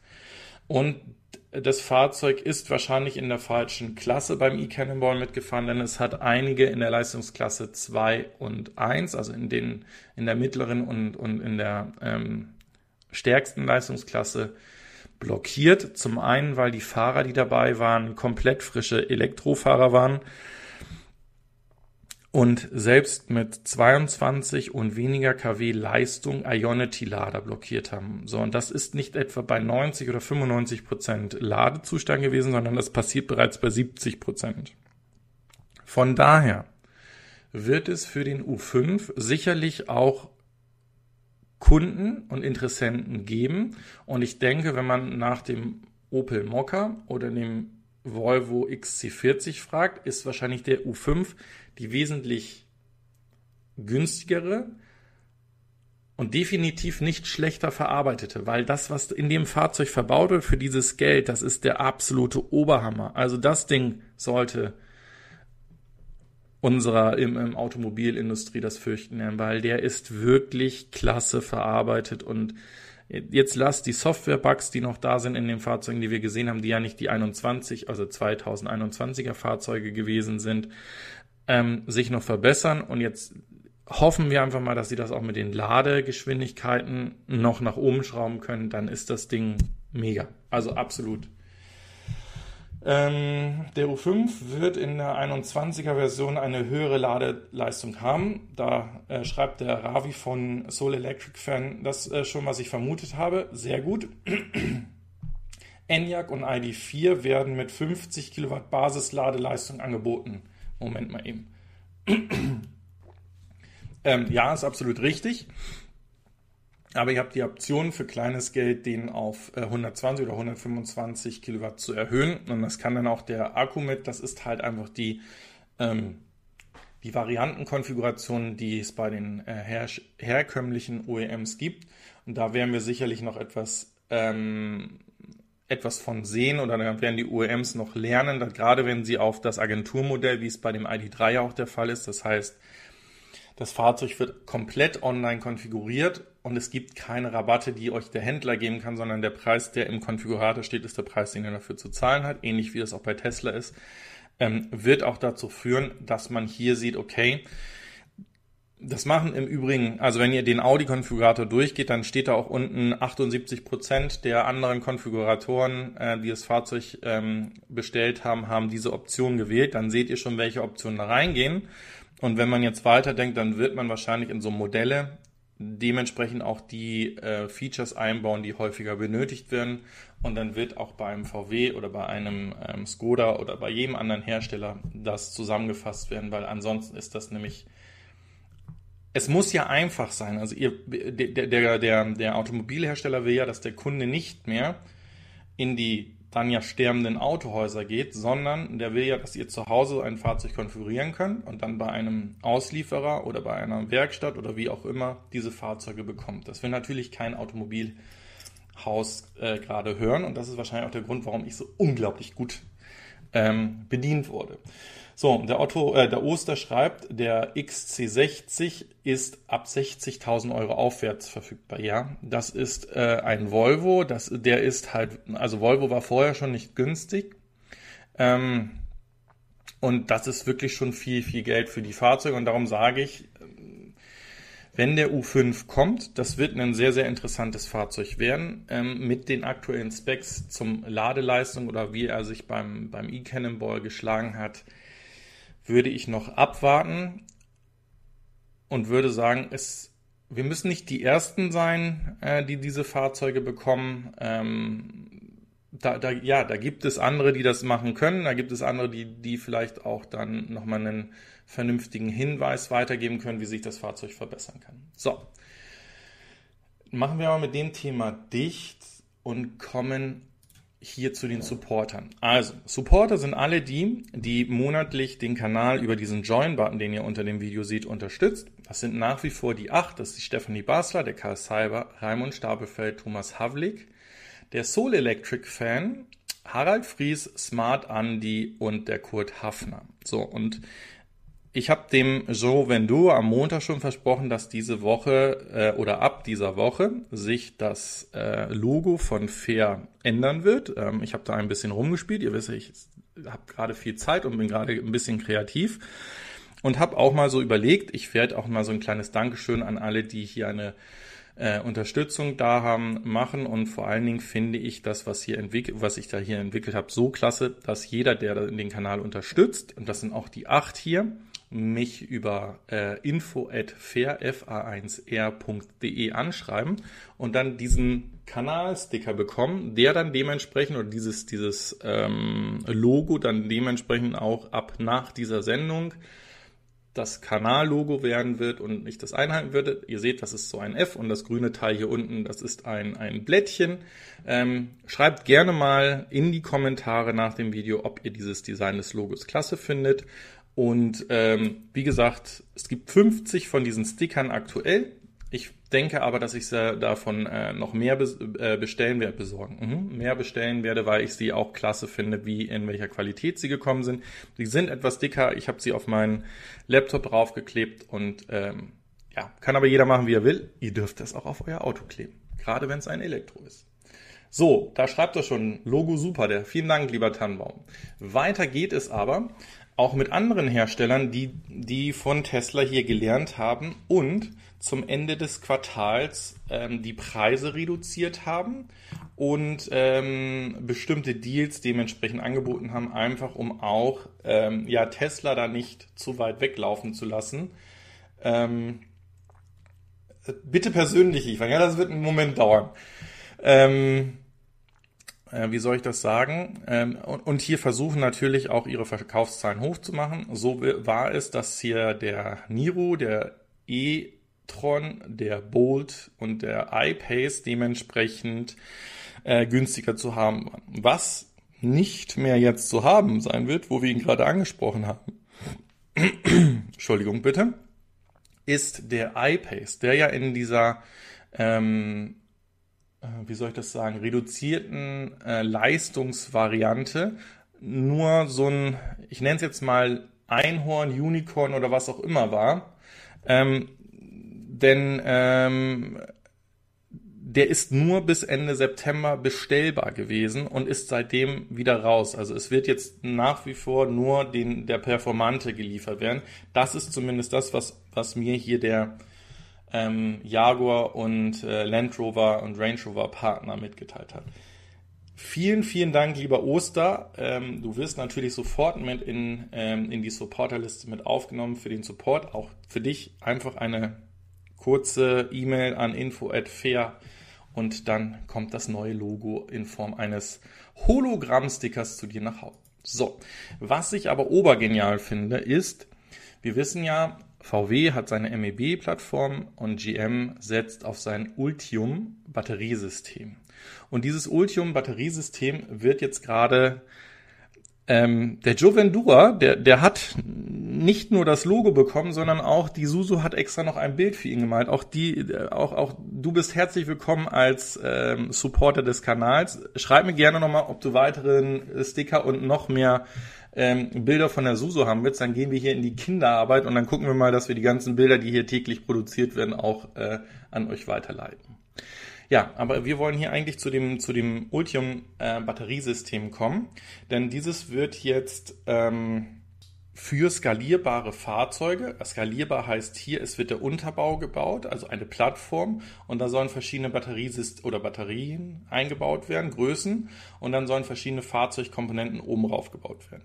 Und das Fahrzeug ist wahrscheinlich in der falschen Klasse beim e-Cannonball mitgefahren, denn es hat einige in der Leistungsklasse 2 und 1, also in, den, in der mittleren und, und in der ähm, stärksten Leistungsklasse blockiert. Zum einen, weil die Fahrer, die dabei waren, komplett frische Elektrofahrer waren und selbst mit 22 und weniger kW Leistung Ionity-Lader blockiert haben. So, und das ist nicht etwa bei 90 oder 95 Prozent Ladezustand gewesen, sondern das passiert bereits bei 70 Prozent. Von daher wird es für den U5 sicherlich auch Kunden und Interessenten geben. Und ich denke, wenn man nach dem Opel Mokka oder dem Volvo XC40 fragt, ist wahrscheinlich der U5 die wesentlich günstigere und definitiv nicht schlechter verarbeitete, weil das, was in dem Fahrzeug verbaut wird für dieses Geld, das ist der absolute Oberhammer. Also das Ding sollte unserer im, im Automobilindustrie das fürchten weil der ist wirklich klasse verarbeitet und jetzt lasst die Software-Bugs, die noch da sind in den Fahrzeugen, die wir gesehen haben, die ja nicht die 21, also 2021er Fahrzeuge gewesen sind, ähm, sich noch verbessern und jetzt hoffen wir einfach mal, dass sie das auch mit den Ladegeschwindigkeiten noch nach oben schrauben können, dann ist das Ding mega. Also absolut Ähm, der U5 wird in der 21er Version eine höhere Ladeleistung haben. Da äh, schreibt der Ravi von Soul Electric Fan das äh, schon, was ich vermutet habe. Sehr gut. ENIAC und ID4 werden mit 50 Kilowatt Basisladeleistung angeboten. Moment mal eben. ähm, ja, ist absolut richtig. Aber ihr habt die Option für kleines Geld, den auf 120 äh, oder 125 Kilowatt zu erhöhen. Und das kann dann auch der Akku mit. Das ist halt einfach die, ähm, die Variantenkonfiguration, die es bei den äh, her herkömmlichen OEMs gibt. Und da werden wir sicherlich noch etwas, ähm, etwas von sehen oder dann werden die OEMs noch lernen, gerade wenn sie auf das Agenturmodell, wie es bei dem ID3 ja auch der Fall ist, das heißt, das Fahrzeug wird komplett online konfiguriert und es gibt keine Rabatte, die euch der Händler geben kann, sondern der Preis, der im Konfigurator steht, ist der Preis, den ihr dafür zu zahlen hat, ähnlich wie das auch bei Tesla ist, ähm, wird auch dazu führen, dass man hier sieht, okay, das machen im Übrigen, also wenn ihr den Audi-Konfigurator durchgeht, dann steht da auch unten 78 Prozent der anderen Konfiguratoren, äh, die das Fahrzeug ähm, bestellt haben, haben diese Option gewählt. Dann seht ihr schon, welche Optionen da reingehen. Und wenn man jetzt weiterdenkt, dann wird man wahrscheinlich in so Modelle dementsprechend auch die äh, Features einbauen, die häufiger benötigt werden. Und dann wird auch bei einem VW oder bei einem ähm, Skoda oder bei jedem anderen Hersteller das zusammengefasst werden, weil ansonsten ist das nämlich es muss ja einfach sein. Also ihr, der, der, der, der Automobilhersteller will ja, dass der Kunde nicht mehr in die dann ja sterbenden Autohäuser geht, sondern der will ja, dass ihr zu Hause ein Fahrzeug konfigurieren könnt und dann bei einem Auslieferer oder bei einer Werkstatt oder wie auch immer diese Fahrzeuge bekommt. Das will natürlich kein Automobilhaus äh, gerade hören und das ist wahrscheinlich auch der Grund, warum ich so unglaublich gut ähm, bedient wurde. So, der Otto, äh, der Oster schreibt, der XC60 ist ab 60.000 Euro aufwärts verfügbar. Ja, das ist äh, ein Volvo. Das, der ist halt, also Volvo war vorher schon nicht günstig. Ähm, und das ist wirklich schon viel, viel Geld für die Fahrzeuge. Und darum sage ich, wenn der U5 kommt, das wird ein sehr, sehr interessantes Fahrzeug werden, ähm, mit den aktuellen Specs zum Ladeleistung oder wie er sich beim, beim E-Cannonball geschlagen hat würde ich noch abwarten und würde sagen, es, wir müssen nicht die Ersten sein, äh, die diese Fahrzeuge bekommen. Ähm, da, da, ja, da gibt es andere, die das machen können. Da gibt es andere, die, die vielleicht auch dann nochmal einen vernünftigen Hinweis weitergeben können, wie sich das Fahrzeug verbessern kann. So. Machen wir aber mit dem Thema dicht und kommen hier zu den Supportern. Also, Supporter sind alle die, die monatlich den Kanal über diesen Join-Button, den ihr unter dem Video seht, unterstützt. Das sind nach wie vor die acht. Das ist die Stefanie Basler, der Karl Cyber, Raimund Stapelfeld, Thomas Havlik, der Soul Electric Fan, Harald Fries, Smart Andy und der Kurt Hafner. So, und ich habe dem Joe Vendu am Montag schon versprochen, dass diese Woche äh, oder ab dieser Woche sich das äh, Logo von Fair ändern wird. Ähm, ich habe da ein bisschen rumgespielt. Ihr wisst, ich habe gerade viel Zeit und bin gerade ein bisschen kreativ und habe auch mal so überlegt, ich werde auch mal so ein kleines Dankeschön an alle, die hier eine äh, Unterstützung da haben, machen und vor allen Dingen finde ich das, was hier was ich da hier entwickelt habe, so klasse, dass jeder, der den Kanal unterstützt, und das sind auch die acht hier, mich über äh, info at fairfa1r.de anschreiben und dann diesen Kanalsticker bekommen, der dann dementsprechend oder dieses, dieses ähm, Logo dann dementsprechend auch ab nach dieser Sendung das Kanallogo werden wird und ich das einhalten würde. Ihr seht, das ist so ein F und das grüne Teil hier unten, das ist ein, ein Blättchen. Ähm, schreibt gerne mal in die Kommentare nach dem Video, ob ihr dieses Design des Logos klasse findet. Und ähm, wie gesagt, es gibt 50 von diesen Stickern aktuell. Ich denke aber, dass ich davon äh, noch mehr be äh, bestellen werde, besorgen. Mhm. Mehr bestellen werde, weil ich sie auch klasse finde, wie in welcher Qualität sie gekommen sind. Die sind etwas dicker. Ich habe sie auf meinen Laptop draufgeklebt und ähm, ja, kann aber jeder machen, wie er will. Ihr dürft das auch auf euer Auto kleben. Gerade wenn es ein Elektro ist. So, da schreibt er schon Logo super. Der vielen Dank, lieber Tannenbaum. Weiter geht es aber auch mit anderen Herstellern, die, die von Tesla hier gelernt haben und zum Ende des Quartals ähm, die Preise reduziert haben und ähm, bestimmte Deals dementsprechend angeboten haben, einfach um auch ähm, ja, Tesla da nicht zu weit weglaufen zu lassen. Ähm, bitte persönlich, Ivan, ja, das wird einen Moment dauern. Ähm, äh, wie soll ich das sagen? Ähm, und, und, hier versuchen natürlich auch ihre Verkaufszahlen hochzumachen. So war es, dass hier der Niro, der e-tron, der Bolt und der iPace dementsprechend äh, günstiger zu haben waren. Was nicht mehr jetzt zu haben sein wird, wo wir ihn gerade angesprochen haben. Entschuldigung bitte, ist der iPace, der ja in dieser ähm, äh, wie soll ich das sagen, reduzierten äh, Leistungsvariante nur so ein, ich nenne es jetzt mal Einhorn, Unicorn oder was auch immer war. Ähm, denn ähm, der ist nur bis Ende September bestellbar gewesen und ist seitdem wieder raus. Also es wird jetzt nach wie vor nur den, der Performante geliefert werden. Das ist zumindest das, was, was mir hier der ähm, Jaguar und äh, Land Rover und Range Rover Partner mitgeteilt hat. Vielen, vielen Dank, lieber Oster. Ähm, du wirst natürlich sofort mit in, ähm, in die Supporterliste mit aufgenommen für den Support. Auch für dich einfach eine kurze E-Mail an info@fair und dann kommt das neue Logo in Form eines Hologramm-Stickers zu dir nach Hause. So, was ich aber obergenial finde, ist, wir wissen ja, VW hat seine MEB-Plattform und GM setzt auf sein Ultium-Batteriesystem. Und dieses Ultium-Batteriesystem wird jetzt gerade ähm, der Joe Vendura, der, der hat nicht nur das Logo bekommen, sondern auch die Susu hat extra noch ein Bild für ihn gemalt. Auch die, auch, auch du bist herzlich willkommen als ähm, Supporter des Kanals. Schreib mir gerne nochmal, ob du weiteren Sticker und noch mehr ähm, Bilder von der Suso haben willst, dann gehen wir hier in die Kinderarbeit und dann gucken wir mal, dass wir die ganzen Bilder, die hier täglich produziert werden, auch äh, an euch weiterleiten. Ja, aber wir wollen hier eigentlich zu dem, zu dem Ultium äh, Batteriesystem kommen, denn dieses wird jetzt ähm, für skalierbare Fahrzeuge. Skalierbar heißt hier, es wird der Unterbau gebaut, also eine Plattform, und da sollen verschiedene Batteriesist oder Batterien eingebaut werden, Größen, und dann sollen verschiedene Fahrzeugkomponenten oben drauf gebaut werden.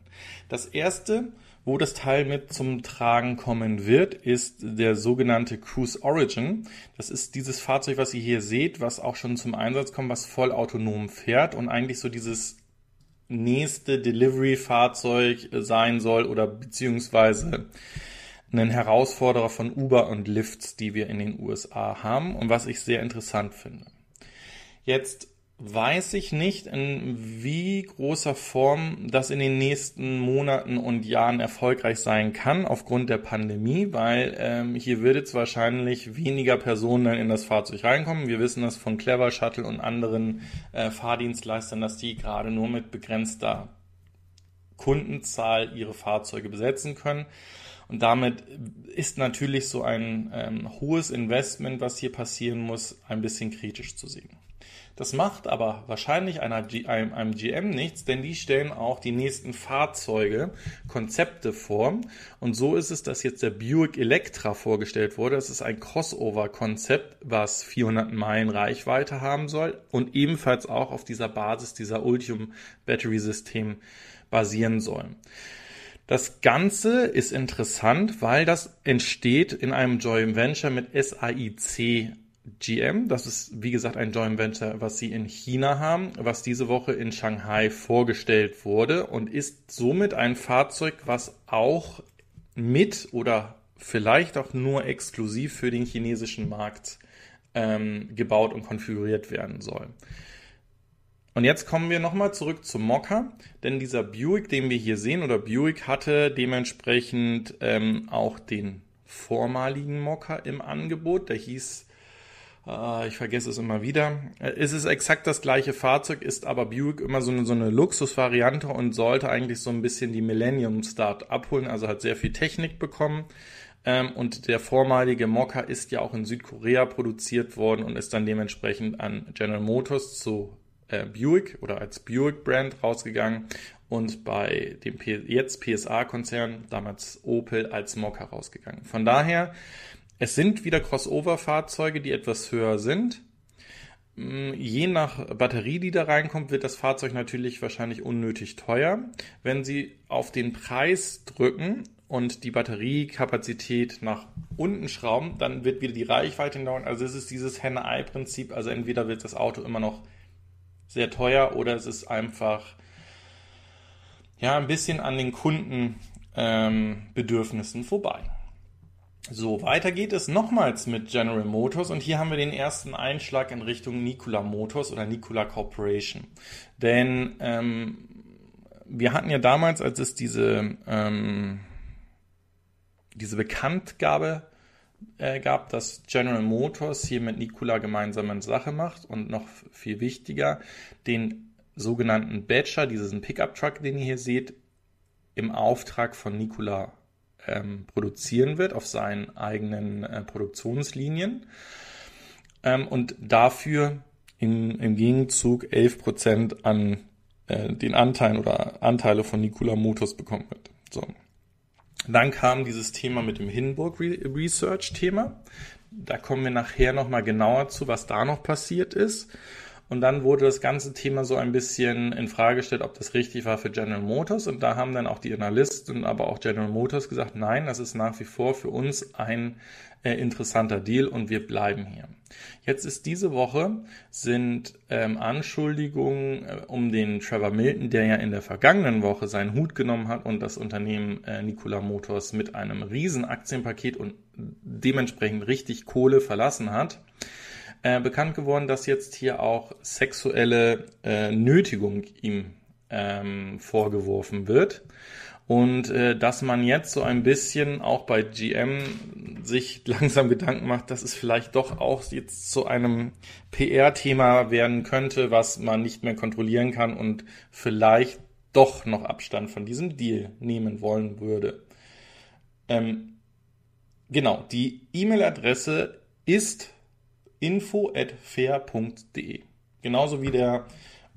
Das erste, wo das Teil mit zum Tragen kommen wird, ist der sogenannte Cruise Origin. Das ist dieses Fahrzeug, was ihr hier seht, was auch schon zum Einsatz kommt, was voll autonom fährt und eigentlich so dieses nächste Delivery-Fahrzeug sein soll oder beziehungsweise einen Herausforderer von Uber und Lyft, die wir in den USA haben und was ich sehr interessant finde. Jetzt weiß ich nicht, in wie großer Form das in den nächsten Monaten und Jahren erfolgreich sein kann aufgrund der Pandemie, weil ähm, hier wird jetzt wahrscheinlich weniger Personen dann in das Fahrzeug reinkommen. Wir wissen das von Clever Shuttle und anderen äh, Fahrdienstleistern, dass die gerade nur mit begrenzter Kundenzahl ihre Fahrzeuge besetzen können. Und damit ist natürlich so ein ähm, hohes Investment, was hier passieren muss, ein bisschen kritisch zu sehen. Das macht aber wahrscheinlich einer, einem, einem GM nichts, denn die stellen auch die nächsten Fahrzeuge, Konzepte vor. Und so ist es, dass jetzt der Buick Electra vorgestellt wurde. Das ist ein Crossover-Konzept, was 400 Meilen Reichweite haben soll und ebenfalls auch auf dieser Basis dieser Ultium Battery System basieren soll. Das Ganze ist interessant, weil das entsteht in einem Joint Venture mit SAIC GM. Das ist, wie gesagt, ein Joint Venture, was sie in China haben, was diese Woche in Shanghai vorgestellt wurde und ist somit ein Fahrzeug, was auch mit oder vielleicht auch nur exklusiv für den chinesischen Markt ähm, gebaut und konfiguriert werden soll. Und jetzt kommen wir nochmal zurück zum Mokka, denn dieser Buick, den wir hier sehen, oder Buick hatte dementsprechend ähm, auch den vormaligen Mokka im Angebot. Der hieß ich vergesse es immer wieder. Es ist exakt das gleiche Fahrzeug, ist aber Buick immer so eine, so eine Luxusvariante und sollte eigentlich so ein bisschen die Millennium Start abholen, also hat sehr viel Technik bekommen. Ähm, und der vormalige Mokka ist ja auch in Südkorea produziert worden und ist dann dementsprechend an General Motors zu äh, Buick oder als Buick Brand rausgegangen und bei dem jetzt PSA-Konzern, damals Opel, als Mock herausgegangen. Von daher, es sind wieder Crossover-Fahrzeuge, die etwas höher sind. Mm, je nach Batterie, die da reinkommt, wird das Fahrzeug natürlich wahrscheinlich unnötig teuer. Wenn Sie auf den Preis drücken und die Batteriekapazität nach unten schrauben, dann wird wieder die Reichweite hindauern. Also es ist dieses Henne-Ei-Prinzip. Also entweder wird das Auto immer noch sehr teuer oder es ist einfach ja ein bisschen an den Kundenbedürfnissen ähm, vorbei. So, weiter geht es nochmals mit General Motors und hier haben wir den ersten Einschlag in Richtung Nikola Motors oder Nikola Corporation. Denn ähm, wir hatten ja damals, als es diese, ähm, diese Bekanntgabe äh, gab, dass General Motors hier mit Nikola gemeinsam eine Sache macht und noch viel wichtiger, den sogenannten Badger, diesen Pickup-Truck, den ihr hier seht, im Auftrag von Nikola ähm, produzieren wird auf seinen eigenen äh, Produktionslinien ähm, und dafür in, im Gegenzug 11% an äh, den Anteilen oder Anteile von Nikola Motors bekommen wird. So. Dann kam dieses Thema mit dem Hindenburg Research Thema. Da kommen wir nachher nochmal genauer zu, was da noch passiert ist. Und dann wurde das ganze Thema so ein bisschen in Frage gestellt, ob das richtig war für General Motors. Und da haben dann auch die Analysten, aber auch General Motors gesagt, nein, das ist nach wie vor für uns ein äh, interessanter Deal und wir bleiben hier. Jetzt ist diese Woche sind ähm, Anschuldigungen äh, um den Trevor Milton, der ja in der vergangenen Woche seinen Hut genommen hat und das Unternehmen äh, Nikola Motors mit einem riesen Aktienpaket und dementsprechend richtig Kohle verlassen hat äh, bekannt geworden, dass jetzt hier auch sexuelle äh, Nötigung ihm ähm, vorgeworfen wird. Und äh, dass man jetzt so ein bisschen auch bei GM sich langsam Gedanken macht, dass es vielleicht doch auch jetzt zu einem PR-Thema werden könnte, was man nicht mehr kontrollieren kann und vielleicht doch noch Abstand von diesem Deal nehmen wollen würde. Ähm, genau, die E-Mail-Adresse ist info@fair.de. Genauso wie der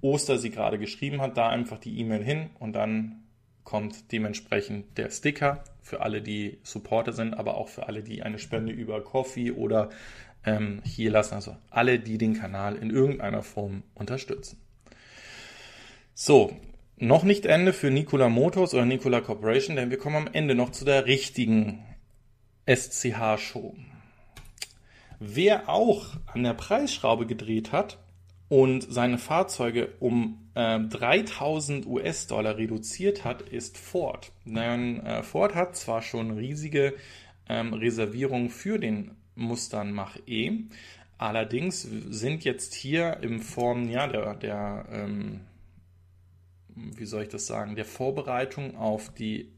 Oster sie gerade geschrieben hat, da einfach die E-Mail hin und dann kommt dementsprechend der Sticker für alle, die Supporter sind, aber auch für alle, die eine Spende über Coffee oder ähm, hier lassen, also alle, die den Kanal in irgendeiner Form unterstützen. So, noch nicht Ende für Nikola Motors oder Nikola Corporation, denn wir kommen am Ende noch zu der richtigen SCH-Show. Wer auch an der Preisschraube gedreht hat und seine Fahrzeuge um äh, 3000 US-Dollar reduziert hat, ist Ford. Denn äh, Ford hat zwar schon riesige ähm, Reservierungen für den Mustang Mach-E, allerdings sind jetzt hier in Form ja, der, der ähm, wie soll ich das sagen, der Vorbereitung auf die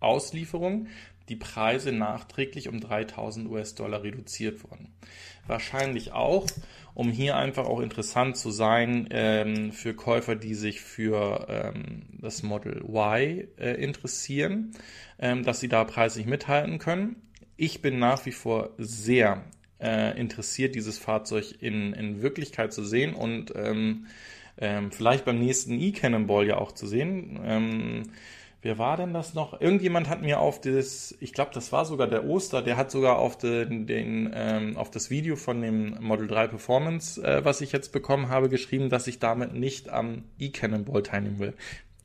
Auslieferung die Preise nachträglich um 3000 US-Dollar reduziert worden. Wahrscheinlich auch, um hier einfach auch interessant zu sein ähm, für Käufer, die sich für ähm, das Model Y äh, interessieren, ähm, dass sie da preislich mithalten können. Ich bin nach wie vor sehr äh, interessiert, dieses Fahrzeug in, in Wirklichkeit zu sehen und ähm, ähm, vielleicht beim nächsten E-Cannonball ja auch zu sehen. Ähm, Wer war denn das noch? Irgendjemand hat mir auf das, ich glaube, das war sogar der Oster, der hat sogar auf den, den ähm, auf das Video von dem Model 3 Performance, äh, was ich jetzt bekommen habe, geschrieben, dass ich damit nicht am E-Cannonball teilnehmen will.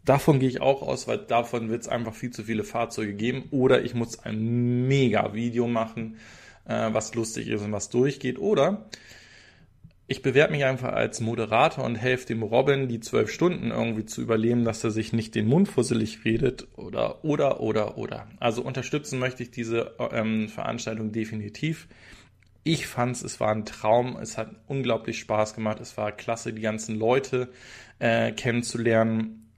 Davon gehe ich auch aus, weil davon wird es einfach viel zu viele Fahrzeuge geben. Oder ich muss ein mega Video machen, äh, was lustig ist und was durchgeht. Oder ich bewerbe mich einfach als Moderator und helfe dem Robin, die zwölf Stunden irgendwie zu überleben, dass er sich nicht den Mund fusselig redet oder, oder, oder, oder. Also unterstützen möchte ich diese ähm, Veranstaltung definitiv. Ich fand's, es war ein Traum, es hat unglaublich Spaß gemacht, es war klasse, die ganzen Leute äh, kennenzulernen,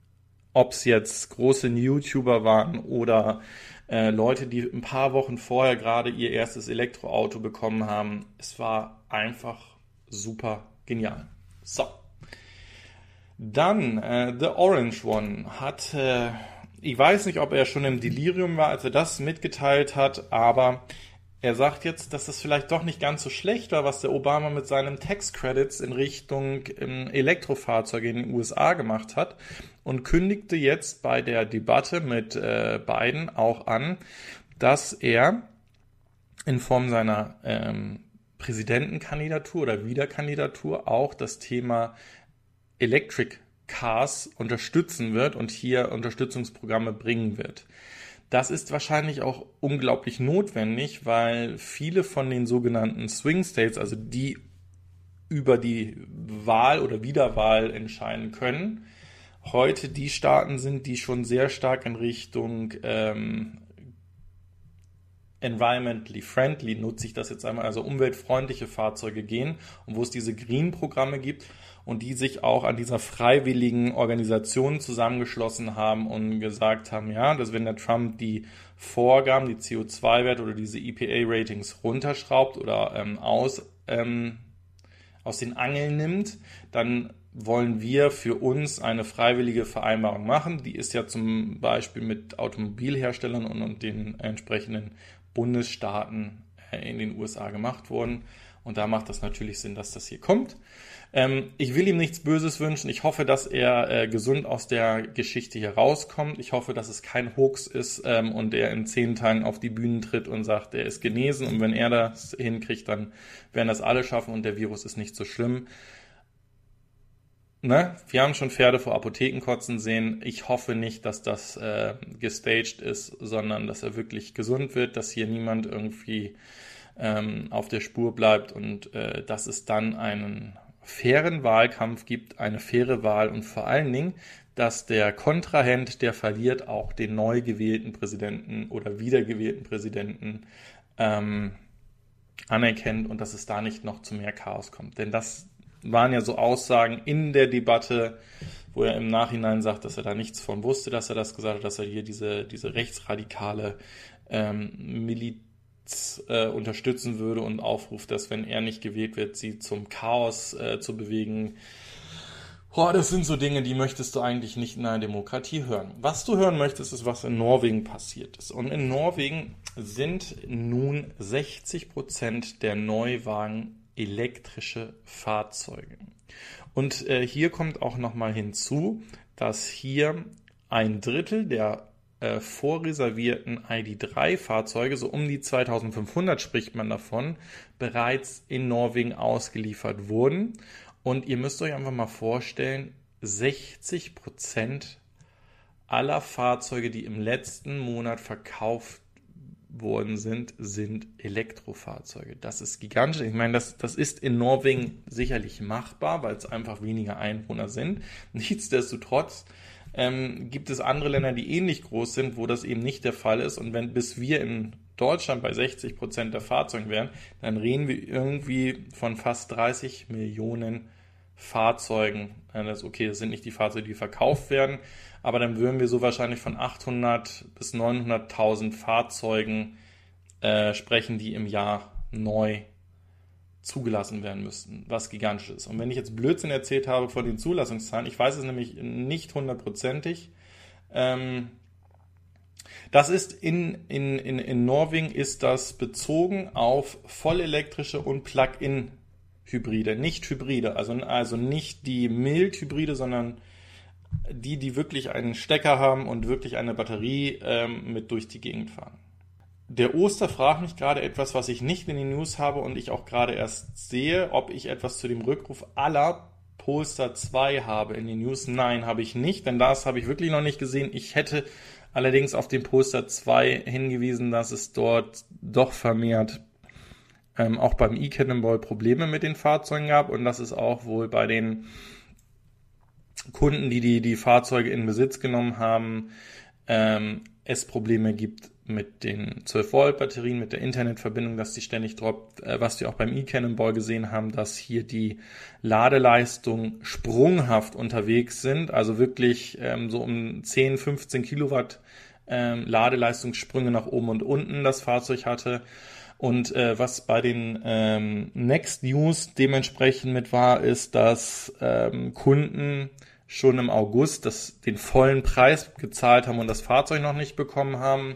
ob es jetzt große YouTuber waren oder äh, Leute, die ein paar Wochen vorher gerade ihr erstes Elektroauto bekommen haben. Es war einfach super genial. So. Dann äh, The Orange One hat, äh, ich weiß nicht, ob er schon im Delirium war, als er das mitgeteilt hat, aber er sagt jetzt, dass es vielleicht doch nicht ganz so schlecht war, was der Obama mit seinen Tax Credits in Richtung ähm, Elektrofahrzeuge in den USA gemacht hat und kündigte jetzt bei der Debatte mit äh, Biden auch an, dass er in Form seiner ähm, Präsidentenkandidatur oder Wiederkandidatur auch das Thema Electric Cars unterstützen wird und hier Unterstützungsprogramme bringen wird. Das ist wahrscheinlich auch unglaublich notwendig, weil viele von den sogenannten Swing States, also die über die Wahl oder Wiederwahl entscheiden können, heute die Staaten sind, die schon sehr stark in Richtung ähm, environmentally friendly, nutze ich das jetzt einmal, also umweltfreundliche Fahrzeuge gehen und wo es diese Green-Programme gibt und die sich auch an dieser freiwilligen Organisation zusammengeschlossen haben und gesagt haben, ja, dass wenn der Trump die Vorgaben, die CO2-Werte oder diese EPA-Ratings runterschraubt oder ähm, aus, ähm, aus den Angeln nimmt, dann wollen wir für uns eine freiwillige Vereinbarung machen. Die ist ja zum Beispiel mit Automobilherstellern und, und den entsprechenden Bundesstaaten äh, in den USA gemacht worden. Und da macht das natürlich Sinn, dass das hier kommt. Ähm, ich will ihm nichts Böses wünschen. Ich hoffe, dass er äh, gesund aus der Geschichte hier rauskommt. Ich hoffe, dass es kein Hoax ist ähm, und er in zehn Tagen auf die Bühnen tritt und sagt, er ist genesen. Und wenn er das hinkriegt, dann werden das alle schaffen und der Virus ist nicht so schlimm. Ne? Wir haben schon Pferde vor Apotheken kotzen sehen. Ich hoffe nicht, dass das äh, gestaged ist, sondern dass er wirklich gesund wird, dass hier niemand irgendwie ähm, auf der Spur bleibt und äh, dass es dann einen fairen Wahlkampf gibt, eine faire Wahl und vor allen Dingen, dass der Kontrahent, der verliert, auch den neu gewählten Präsidenten oder wiedergewählten Präsidenten ähm, anerkennt und dass es da nicht noch zu mehr Chaos kommt. Denn das waren ja so Aussagen in der Debatte, wo er im Nachhinein sagt, dass er da nichts von wusste, dass er das gesagt hat, dass er hier diese, diese rechtsradikale ähm, Militär äh, unterstützen würde und aufruft, dass wenn er nicht gewählt wird, sie zum Chaos äh, zu bewegen. Boah, das sind so Dinge, die möchtest du eigentlich nicht in einer Demokratie hören. Was du hören möchtest, ist, was in Norwegen passiert ist. Und in Norwegen sind nun 60 Prozent der Neuwagen elektrische Fahrzeuge. Und äh, hier kommt auch nochmal hinzu, dass hier ein Drittel der äh, vorreservierten ID3-Fahrzeuge, so um die 2500 spricht man davon, bereits in Norwegen ausgeliefert wurden. Und ihr müsst euch einfach mal vorstellen, 60 Prozent aller Fahrzeuge, die im letzten Monat verkauft worden sind, sind Elektrofahrzeuge. Das ist gigantisch. Ich meine, das, das ist in Norwegen sicherlich machbar, weil es einfach weniger Einwohner sind. Nichtsdestotrotz ähm, gibt es andere Länder, die ähnlich groß sind, wo das eben nicht der Fall ist. Und wenn bis wir in Deutschland bei 60 Prozent der Fahrzeuge wären, dann reden wir irgendwie von fast 30 Millionen Fahrzeugen. Das ist okay, das sind nicht die Fahrzeuge, die verkauft werden, aber dann würden wir so wahrscheinlich von 800 bis 900.000 Fahrzeugen äh, sprechen, die im Jahr neu zugelassen werden müssten, was gigantisch ist. Und wenn ich jetzt Blödsinn erzählt habe von den Zulassungszahlen, ich weiß es nämlich nicht hundertprozentig, ähm, das ist in, in, in, in Norwegen ist das bezogen auf vollelektrische und Plug-in-Hybride, nicht Hybride, also, also nicht die Mild-Hybride, sondern die, die wirklich einen Stecker haben und wirklich eine Batterie ähm, mit durch die Gegend fahren. Der Oster fragt mich gerade etwas, was ich nicht in den News habe und ich auch gerade erst sehe, ob ich etwas zu dem Rückruf aller Polestar 2 habe in den News. Nein, habe ich nicht, denn das habe ich wirklich noch nicht gesehen. Ich hätte allerdings auf den Polestar 2 hingewiesen, dass es dort doch vermehrt ähm, auch beim E-Cannonball Probleme mit den Fahrzeugen gab und dass es auch wohl bei den Kunden, die die, die Fahrzeuge in Besitz genommen haben, ähm, es Probleme gibt mit den 12 Volt Batterien, mit der Internetverbindung, dass die ständig droppt, äh, was wir auch beim e-Cannonball gesehen haben, dass hier die Ladeleistung sprunghaft unterwegs sind, also wirklich ähm, so um 10, 15 Kilowatt ähm, Ladeleistungssprünge nach oben und unten das Fahrzeug hatte. Und äh, was bei den ähm, Next News dementsprechend mit war, ist, dass ähm, Kunden schon im August das, den vollen Preis gezahlt haben und das Fahrzeug noch nicht bekommen haben.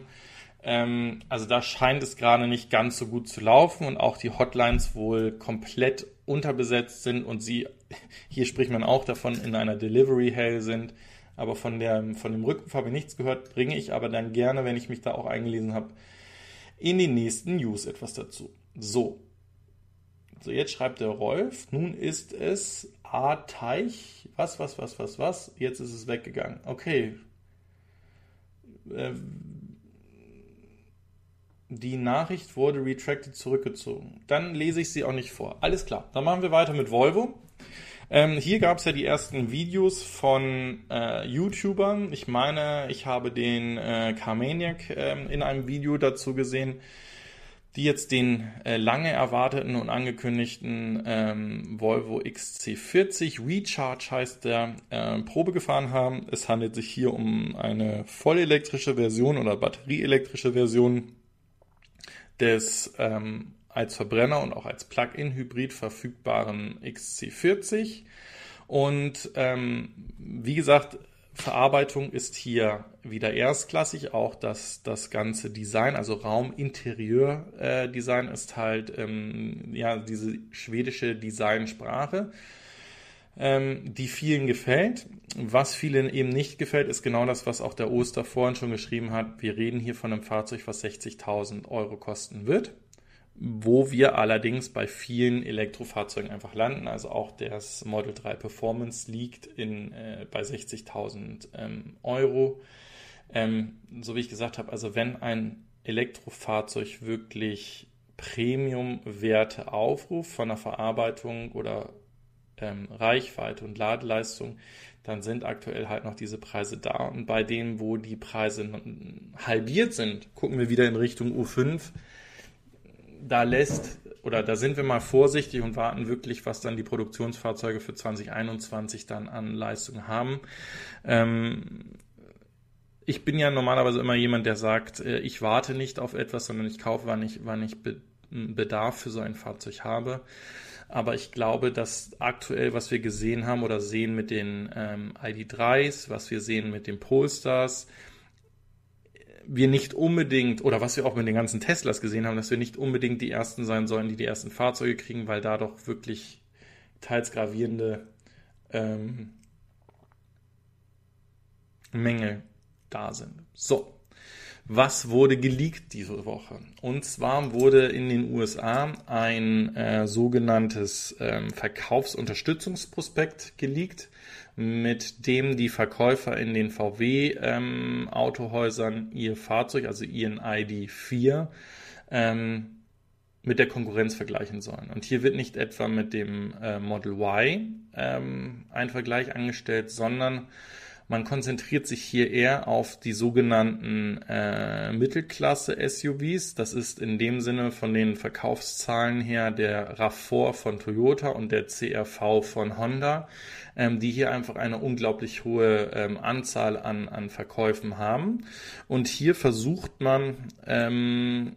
Ähm, also da scheint es gerade nicht ganz so gut zu laufen und auch die Hotlines wohl komplett unterbesetzt sind und sie, hier spricht man auch davon, in einer Delivery Hell sind. Aber von, der, von dem Rückruf habe ich nichts gehört, bringe ich aber dann gerne, wenn ich mich da auch eingelesen habe, in den nächsten News etwas dazu. So. So, jetzt schreibt der Rolf, nun ist es A-Teich, was, was, was, was, was, jetzt ist es weggegangen. Okay. Ähm, die Nachricht wurde retracted zurückgezogen. Dann lese ich sie auch nicht vor. Alles klar. Dann machen wir weiter mit Volvo. Ähm, hier gab es ja die ersten Videos von äh, YouTubern. Ich meine, ich habe den äh, Carmaniac äh, in einem Video dazu gesehen, die jetzt den äh, lange erwarteten und angekündigten ähm, Volvo XC40 Recharge heißt der äh, Probe gefahren haben. Es handelt sich hier um eine vollelektrische Version oder batterieelektrische Version des ähm, als Verbrenner und auch als Plug-in-Hybrid verfügbaren XC40. Und ähm, wie gesagt, Verarbeitung ist hier wieder erstklassig. Auch das, das ganze Design, also Raum-Interieur-Design, äh, ist halt ähm, ja diese schwedische Designsprache, ähm, die vielen gefällt. Was vielen eben nicht gefällt, ist genau das, was auch der Oster vorhin schon geschrieben hat. Wir reden hier von einem Fahrzeug, was 60.000 Euro kosten wird wo wir allerdings bei vielen Elektrofahrzeugen einfach landen. Also auch das Model 3 Performance liegt in, äh, bei 60.000 ähm, Euro. Ähm, so wie ich gesagt habe, also wenn ein Elektrofahrzeug wirklich Premium-Werte aufruft von der Verarbeitung oder ähm, Reichweite und Ladeleistung, dann sind aktuell halt noch diese Preise da. Und bei denen, wo die Preise halbiert sind, gucken wir wieder in Richtung U5 da lässt oder da sind wir mal vorsichtig und warten wirklich, was dann die Produktionsfahrzeuge für 2021 dann an Leistung haben. Ähm, ich bin ja normalerweise immer jemand, der sagt, äh, ich warte nicht auf etwas, sondern ich kaufe, wann ich, wann ich Bedarf für so ein Fahrzeug habe. Aber ich glaube, dass aktuell, was wir gesehen haben oder sehen mit den ähm, ID3s, was wir sehen mit den Polestars, wir nicht unbedingt, oder was wir auch mit den ganzen Teslas gesehen haben, dass wir nicht unbedingt die Ersten sein sollen, die die ersten Fahrzeuge kriegen, weil da doch wirklich teils gravierende ähm, Mängel da sind. So, was wurde geleakt diese Woche? Und zwar wurde in den USA ein äh, sogenanntes ähm, Verkaufsunterstützungsprospekt geleakt mit dem die Verkäufer in den VW-Autohäusern ähm, ihr Fahrzeug, also ihren ID4, ähm, mit der Konkurrenz vergleichen sollen. Und hier wird nicht etwa mit dem äh, Model Y ähm, ein Vergleich angestellt, sondern man konzentriert sich hier eher auf die sogenannten äh, Mittelklasse-SUVs. Das ist in dem Sinne von den Verkaufszahlen her der RAV4 von Toyota und der CRV von Honda, ähm, die hier einfach eine unglaublich hohe ähm, Anzahl an, an Verkäufen haben. Und hier versucht man ähm,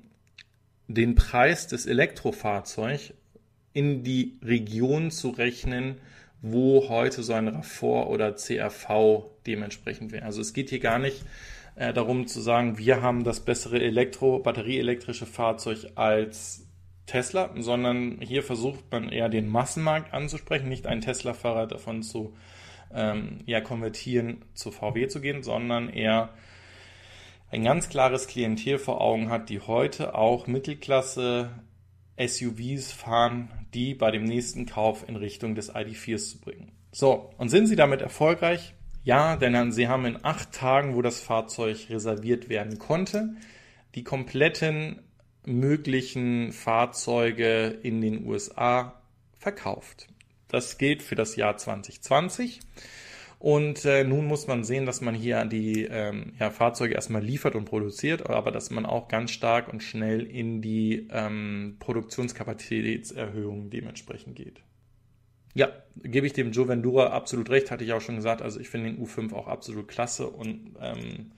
den Preis des Elektrofahrzeugs in die Region zu rechnen, wo heute so ein RAV4 oder CRV dementsprechend wäre. Also es geht hier gar nicht äh, darum zu sagen, wir haben das bessere Elektro, batterieelektrische Fahrzeug als Tesla, sondern hier versucht man eher den Massenmarkt anzusprechen, nicht einen Tesla-Fahrer davon zu ähm, ja, konvertieren, zu VW zu gehen, sondern eher ein ganz klares Klientel vor Augen hat, die heute auch Mittelklasse SUVs fahren, die bei dem nächsten Kauf in Richtung des ID4s zu bringen. So, und sind Sie damit erfolgreich? Ja, denn Sie haben in acht Tagen, wo das Fahrzeug reserviert werden konnte, die kompletten möglichen Fahrzeuge in den USA verkauft. Das gilt für das Jahr 2020. Und äh, nun muss man sehen, dass man hier die ähm, ja, Fahrzeuge erstmal liefert und produziert, aber dass man auch ganz stark und schnell in die ähm, Produktionskapazitätserhöhung dementsprechend geht. Ja, gebe ich dem Joe Vendura absolut recht, hatte ich auch schon gesagt. Also ich finde den U5 auch absolut klasse und ähm,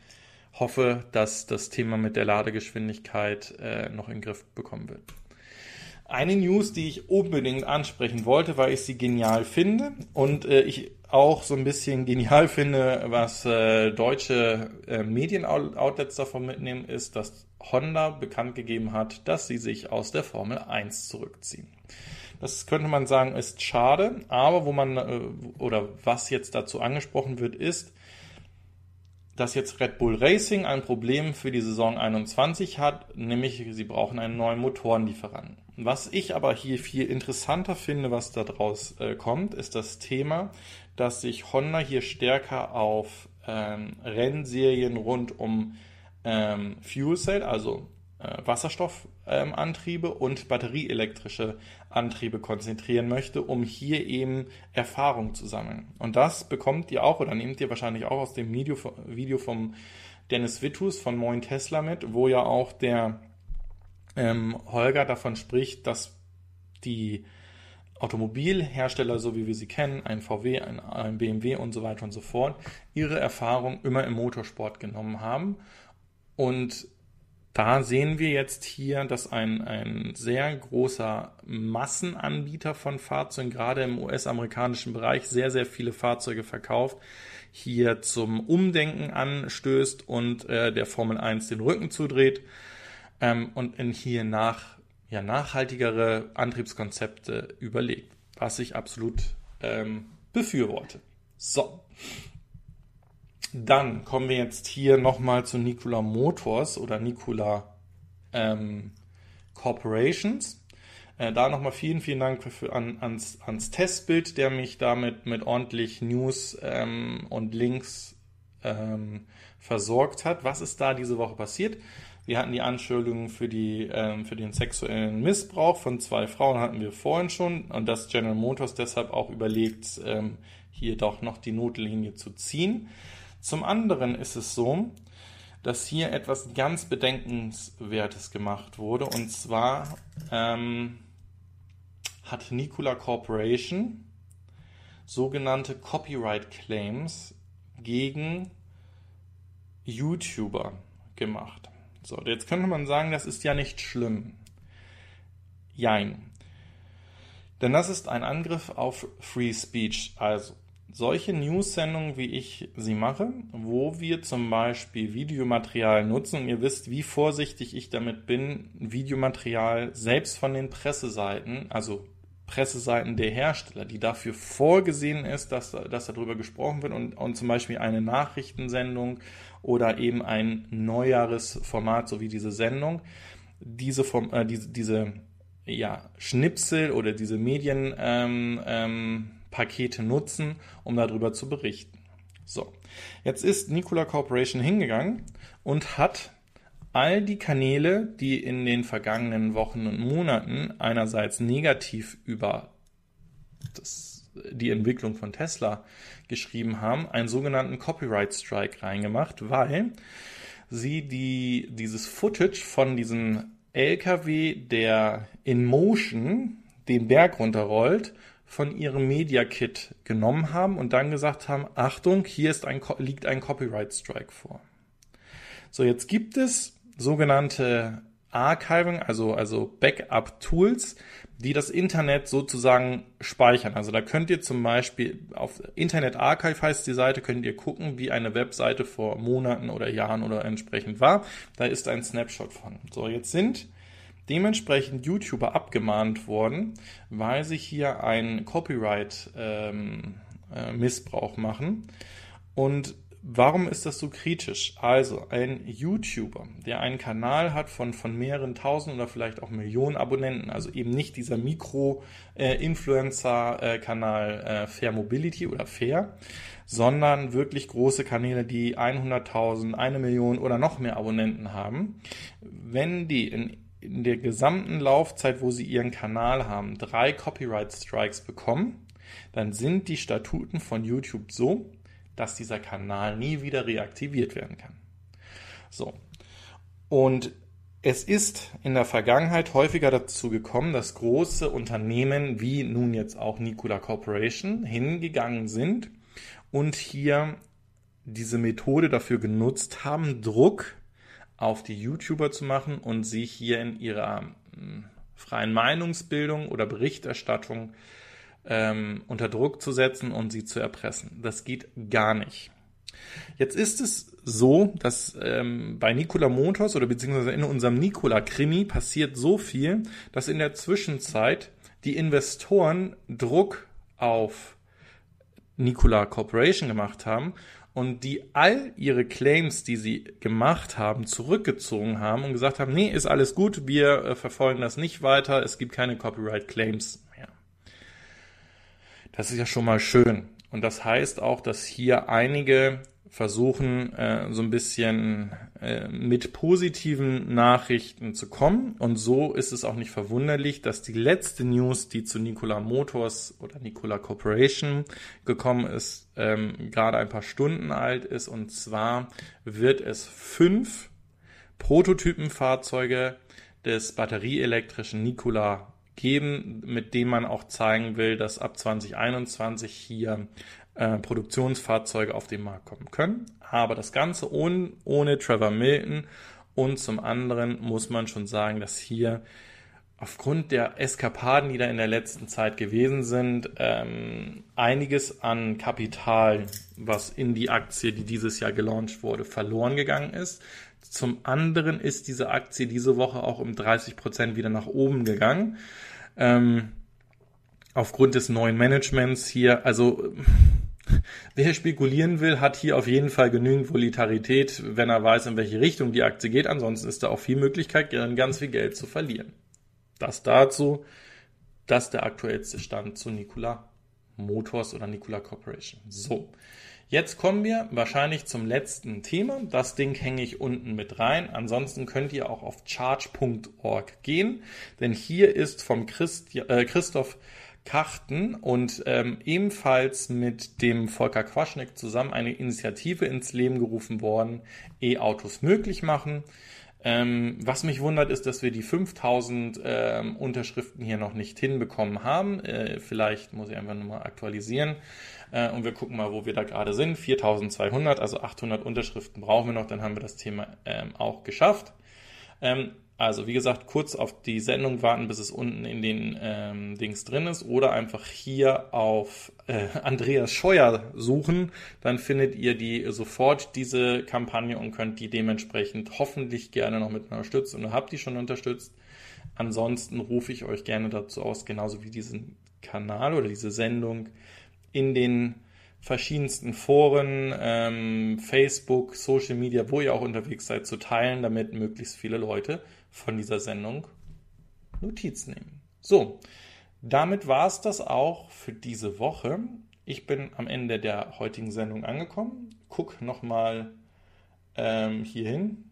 hoffe, dass das Thema mit der Ladegeschwindigkeit äh, noch in den Griff bekommen wird. Eine News, die ich unbedingt ansprechen wollte, weil ich sie genial finde und äh, ich auch so ein bisschen genial finde, was äh, deutsche äh, Medienoutlets davon mitnehmen, ist, dass Honda bekannt gegeben hat, dass sie sich aus der Formel 1 zurückziehen. Das könnte man sagen, ist schade, aber wo man äh, oder was jetzt dazu angesprochen wird, ist, dass jetzt Red Bull Racing ein Problem für die Saison 21 hat, nämlich sie brauchen einen neuen Motorenlieferanten. Was ich aber hier viel interessanter finde, was daraus äh, kommt, ist das Thema, dass sich Honda hier stärker auf ähm, Rennserien rund um ähm, Fuel Cell, also Wasserstoffantriebe ähm, und batterieelektrische Antriebe konzentrieren möchte, um hier eben Erfahrung zu sammeln. Und das bekommt ihr auch oder nehmt ihr wahrscheinlich auch aus dem Video, Video vom Dennis Wittus von Moin Tesla mit, wo ja auch der ähm, Holger davon spricht, dass die Automobilhersteller, so wie wir sie kennen, ein VW, ein, ein BMW und so weiter und so fort, ihre Erfahrung immer im Motorsport genommen haben. Und da sehen wir jetzt hier, dass ein, ein sehr großer Massenanbieter von Fahrzeugen, gerade im US-amerikanischen Bereich, sehr, sehr viele Fahrzeuge verkauft, hier zum Umdenken anstößt und äh, der Formel 1 den Rücken zudreht ähm, und in hier nach, ja, nachhaltigere Antriebskonzepte überlegt, was ich absolut ähm, befürworte. So. Dann kommen wir jetzt hier nochmal zu Nikola Motors oder Nikola ähm, Corporations. Äh, da nochmal vielen, vielen Dank für, an, ans, ans, Testbild, der mich damit mit ordentlich News ähm, und Links ähm, versorgt hat. Was ist da diese Woche passiert? Wir hatten die Anschuldigungen für, die, ähm, für den sexuellen Missbrauch von zwei Frauen hatten wir vorhin schon und dass General Motors deshalb auch überlegt, ähm, hier doch noch die Notlinie zu ziehen. Zum anderen ist es so, dass hier etwas ganz Bedenkenswertes gemacht wurde und zwar ähm, hat Nikola Corporation sogenannte Copyright Claims gegen YouTuber gemacht. So, jetzt könnte man sagen, das ist ja nicht schlimm. Jein. Denn das ist ein Angriff auf Free Speech. Also solche News-Sendungen, wie ich sie mache, wo wir zum Beispiel Videomaterial nutzen und ihr wisst, wie vorsichtig ich damit bin, Videomaterial selbst von den Presseseiten, also Presseseiten der Hersteller, die dafür vorgesehen ist, dass, dass darüber gesprochen wird und, und zum Beispiel eine Nachrichtensendung oder eben ein Neujahresformat, so wie diese Sendung, diese, äh, diese, diese ja, Schnipsel oder diese Medienpakete ähm, ähm, nutzen, um darüber zu berichten. So, jetzt ist Nikola Corporation hingegangen und hat all die Kanäle, die in den vergangenen Wochen und Monaten einerseits negativ über das, die Entwicklung von Tesla geschrieben haben, einen sogenannten Copyright Strike reingemacht, weil sie die, dieses Footage von diesem LKW, der in Motion den Berg runterrollt, von ihrem Media Kit genommen haben und dann gesagt haben, Achtung, hier ist ein, liegt ein Copyright Strike vor. So, jetzt gibt es sogenannte Archiving, also, also Backup-Tools, die das Internet sozusagen speichern. Also da könnt ihr zum Beispiel auf Internet Archive heißt die Seite, könnt ihr gucken, wie eine Webseite vor Monaten oder Jahren oder entsprechend war. Da ist ein Snapshot von. So, jetzt sind dementsprechend YouTuber abgemahnt worden, weil sie hier einen Copyright ähm, äh, machen. Und Warum ist das so kritisch? Also, ein YouTuber, der einen Kanal hat von, von mehreren tausend oder vielleicht auch Millionen Abonnenten, also eben nicht dieser Mikro-Influencer-Kanal äh, Fair Mobility oder Fair, sondern wirklich große Kanäle, die 100.000, eine Million oder noch mehr Abonnenten haben. Wenn die in, in der gesamten Laufzeit, wo sie ihren Kanal haben, drei Copyright Strikes bekommen, dann sind die Statuten von YouTube so, dass dieser Kanal nie wieder reaktiviert werden kann. So. Und es ist in der Vergangenheit häufiger dazu gekommen, dass große Unternehmen wie nun jetzt auch Nikola Corporation hingegangen sind und hier diese Methode dafür genutzt haben, Druck auf die YouTuber zu machen und sie hier in ihrer hm, freien Meinungsbildung oder Berichterstattung ähm, unter Druck zu setzen und sie zu erpressen. Das geht gar nicht. Jetzt ist es so, dass ähm, bei Nikola Motors oder beziehungsweise in unserem Nikola Krimi passiert so viel, dass in der Zwischenzeit die Investoren Druck auf Nikola Corporation gemacht haben und die all ihre Claims, die sie gemacht haben, zurückgezogen haben und gesagt haben, nee, ist alles gut, wir äh, verfolgen das nicht weiter, es gibt keine Copyright Claims mehr. Das ist ja schon mal schön. Und das heißt auch, dass hier einige versuchen, äh, so ein bisschen äh, mit positiven Nachrichten zu kommen. Und so ist es auch nicht verwunderlich, dass die letzte News, die zu Nikola Motors oder Nikola Corporation gekommen ist, ähm, gerade ein paar Stunden alt ist. Und zwar wird es fünf Prototypenfahrzeuge des batterieelektrischen Nikola geben, mit dem man auch zeigen will, dass ab 2021 hier äh, Produktionsfahrzeuge auf den Markt kommen können. Aber das Ganze ohne, ohne Trevor Milton. Und zum anderen muss man schon sagen, dass hier aufgrund der Eskapaden, die da in der letzten Zeit gewesen sind, ähm, einiges an Kapital, was in die Aktie, die dieses Jahr gelauncht wurde, verloren gegangen ist. Zum anderen ist diese Aktie diese Woche auch um 30 Prozent wieder nach oben gegangen. Ähm, aufgrund des neuen Managements hier, also Wer spekulieren will, hat hier auf jeden Fall genügend Volatilität, wenn er weiß, in welche Richtung die Aktie geht. Ansonsten ist da auch viel Möglichkeit, ganz viel Geld zu verlieren. Das dazu, das ist der aktuellste Stand zu Nikola Motors oder Nikola Corporation. So. Jetzt kommen wir wahrscheinlich zum letzten Thema. Das Ding hänge ich unten mit rein. Ansonsten könnt ihr auch auf charge.org gehen, denn hier ist vom Christ, äh, Christoph Karten und ähm, ebenfalls mit dem Volker Quaschneck zusammen eine Initiative ins Leben gerufen worden, E-Autos möglich machen. Ähm, was mich wundert, ist, dass wir die 5000 ähm, Unterschriften hier noch nicht hinbekommen haben. Äh, vielleicht muss ich einfach nochmal aktualisieren. Äh, und wir gucken mal, wo wir da gerade sind. 4200, also 800 Unterschriften brauchen wir noch, dann haben wir das Thema ähm, auch geschafft. Also wie gesagt, kurz auf die Sendung warten, bis es unten in den ähm, Dings drin ist oder einfach hier auf äh, Andreas Scheuer suchen. Dann findet ihr die sofort diese Kampagne und könnt die dementsprechend hoffentlich gerne noch mit unterstützen und habt die schon unterstützt. Ansonsten rufe ich euch gerne dazu aus, genauso wie diesen Kanal oder diese Sendung in den verschiedensten Foren, ähm, Facebook, Social Media, wo ihr auch unterwegs seid, zu teilen, damit möglichst viele Leute von dieser Sendung Notiz nehmen. So, damit war es das auch für diese Woche. Ich bin am Ende der heutigen Sendung angekommen. Guck nochmal ähm, hier hin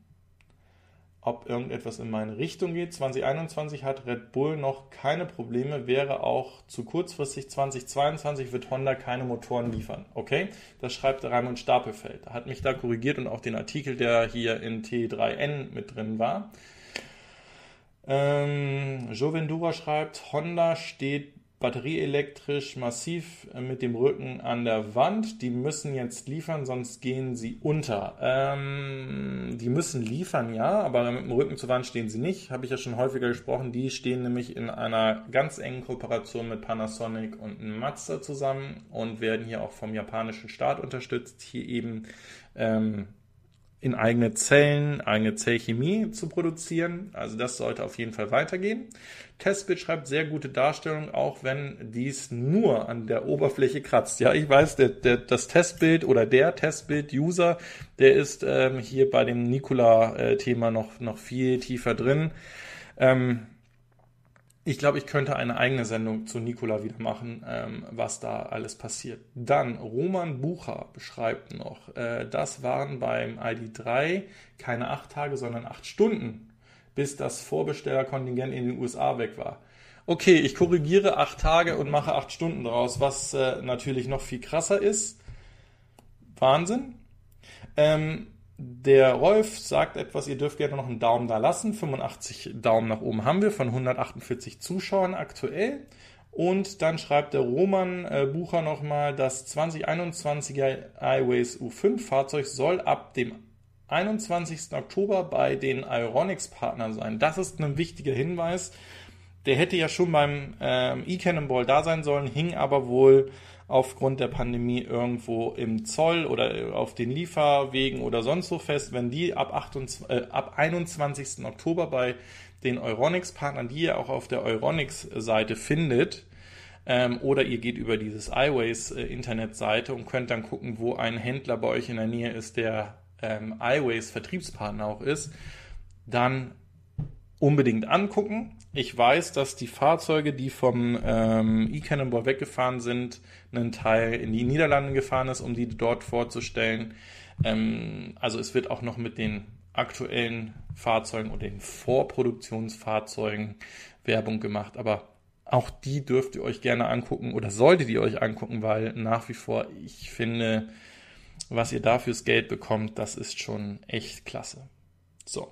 ob irgendetwas in meine Richtung geht. 2021 hat Red Bull noch keine Probleme, wäre auch zu kurzfristig. 2022 wird Honda keine Motoren liefern. Okay, das schreibt Raimund Stapelfeld. Hat mich da korrigiert und auch den Artikel, der hier in T3N mit drin war. Ähm, Jovendura schreibt, Honda steht batterieelektrisch massiv äh, mit dem Rücken an der Wand. Die müssen jetzt liefern, sonst gehen sie unter. Ähm, die müssen liefern, ja, aber mit dem Rücken zur Wand stehen sie nicht. Habe ich ja schon häufiger gesprochen. Die stehen nämlich in einer ganz engen Kooperation mit Panasonic und Mazda zusammen und werden hier auch vom japanischen Staat unterstützt. Hier eben ähm, in eigene Zellen, eigene Zellchemie zu produzieren. Also das sollte auf jeden Fall weitergehen. Testbild schreibt sehr gute Darstellung, auch wenn dies nur an der Oberfläche kratzt. Ja, ich weiß, der, der, das Testbild oder der Testbild-User, der ist ähm, hier bei dem Nikola-Thema noch, noch viel tiefer drin. Ähm, ich glaube, ich könnte eine eigene Sendung zu Nikola wieder machen, ähm, was da alles passiert. Dann Roman Bucher beschreibt noch, äh, das waren beim ID3 keine acht Tage, sondern acht Stunden, bis das Vorbestellerkontingent in den USA weg war. Okay, ich korrigiere acht Tage und mache acht Stunden draus, was äh, natürlich noch viel krasser ist. Wahnsinn. Ähm, der Rolf sagt etwas, ihr dürft gerne noch einen Daumen da lassen. 85 Daumen nach oben haben wir von 148 Zuschauern aktuell. Und dann schreibt der Roman äh, Bucher nochmal, das 2021er iWays U5 Fahrzeug soll ab dem 21. Oktober bei den Ironics Partnern sein. Das ist ein wichtiger Hinweis, der hätte ja schon beim ähm, E-Cannonball da sein sollen, hing aber wohl aufgrund der Pandemie irgendwo im Zoll oder auf den Lieferwegen oder sonst so fest. Wenn die ab, 28, äh, ab 21. Oktober bei den Euronics-Partnern, die ihr auch auf der Euronics-Seite findet, ähm, oder ihr geht über dieses iWays-Internetseite äh, und könnt dann gucken, wo ein Händler bei euch in der Nähe ist, der ähm, iWays-Vertriebspartner auch ist, dann unbedingt angucken. Ich weiß, dass die Fahrzeuge, die vom ähm, E-Cannonball weggefahren sind, einen Teil in die Niederlande gefahren ist, um die dort vorzustellen. Ähm, also es wird auch noch mit den aktuellen Fahrzeugen oder den Vorproduktionsfahrzeugen Werbung gemacht. Aber auch die dürft ihr euch gerne angucken oder solltet ihr euch angucken, weil nach wie vor ich finde, was ihr da fürs Geld bekommt, das ist schon echt klasse. So.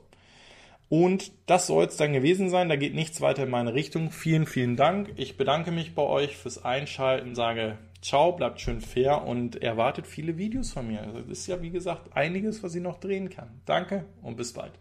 Und das soll es dann gewesen sein. Da geht nichts weiter in meine Richtung. Vielen, vielen Dank. Ich bedanke mich bei euch fürs Einschalten, sage ciao, bleibt schön fair und erwartet viele Videos von mir. Das ist ja, wie gesagt, einiges, was ich noch drehen kann. Danke und bis bald.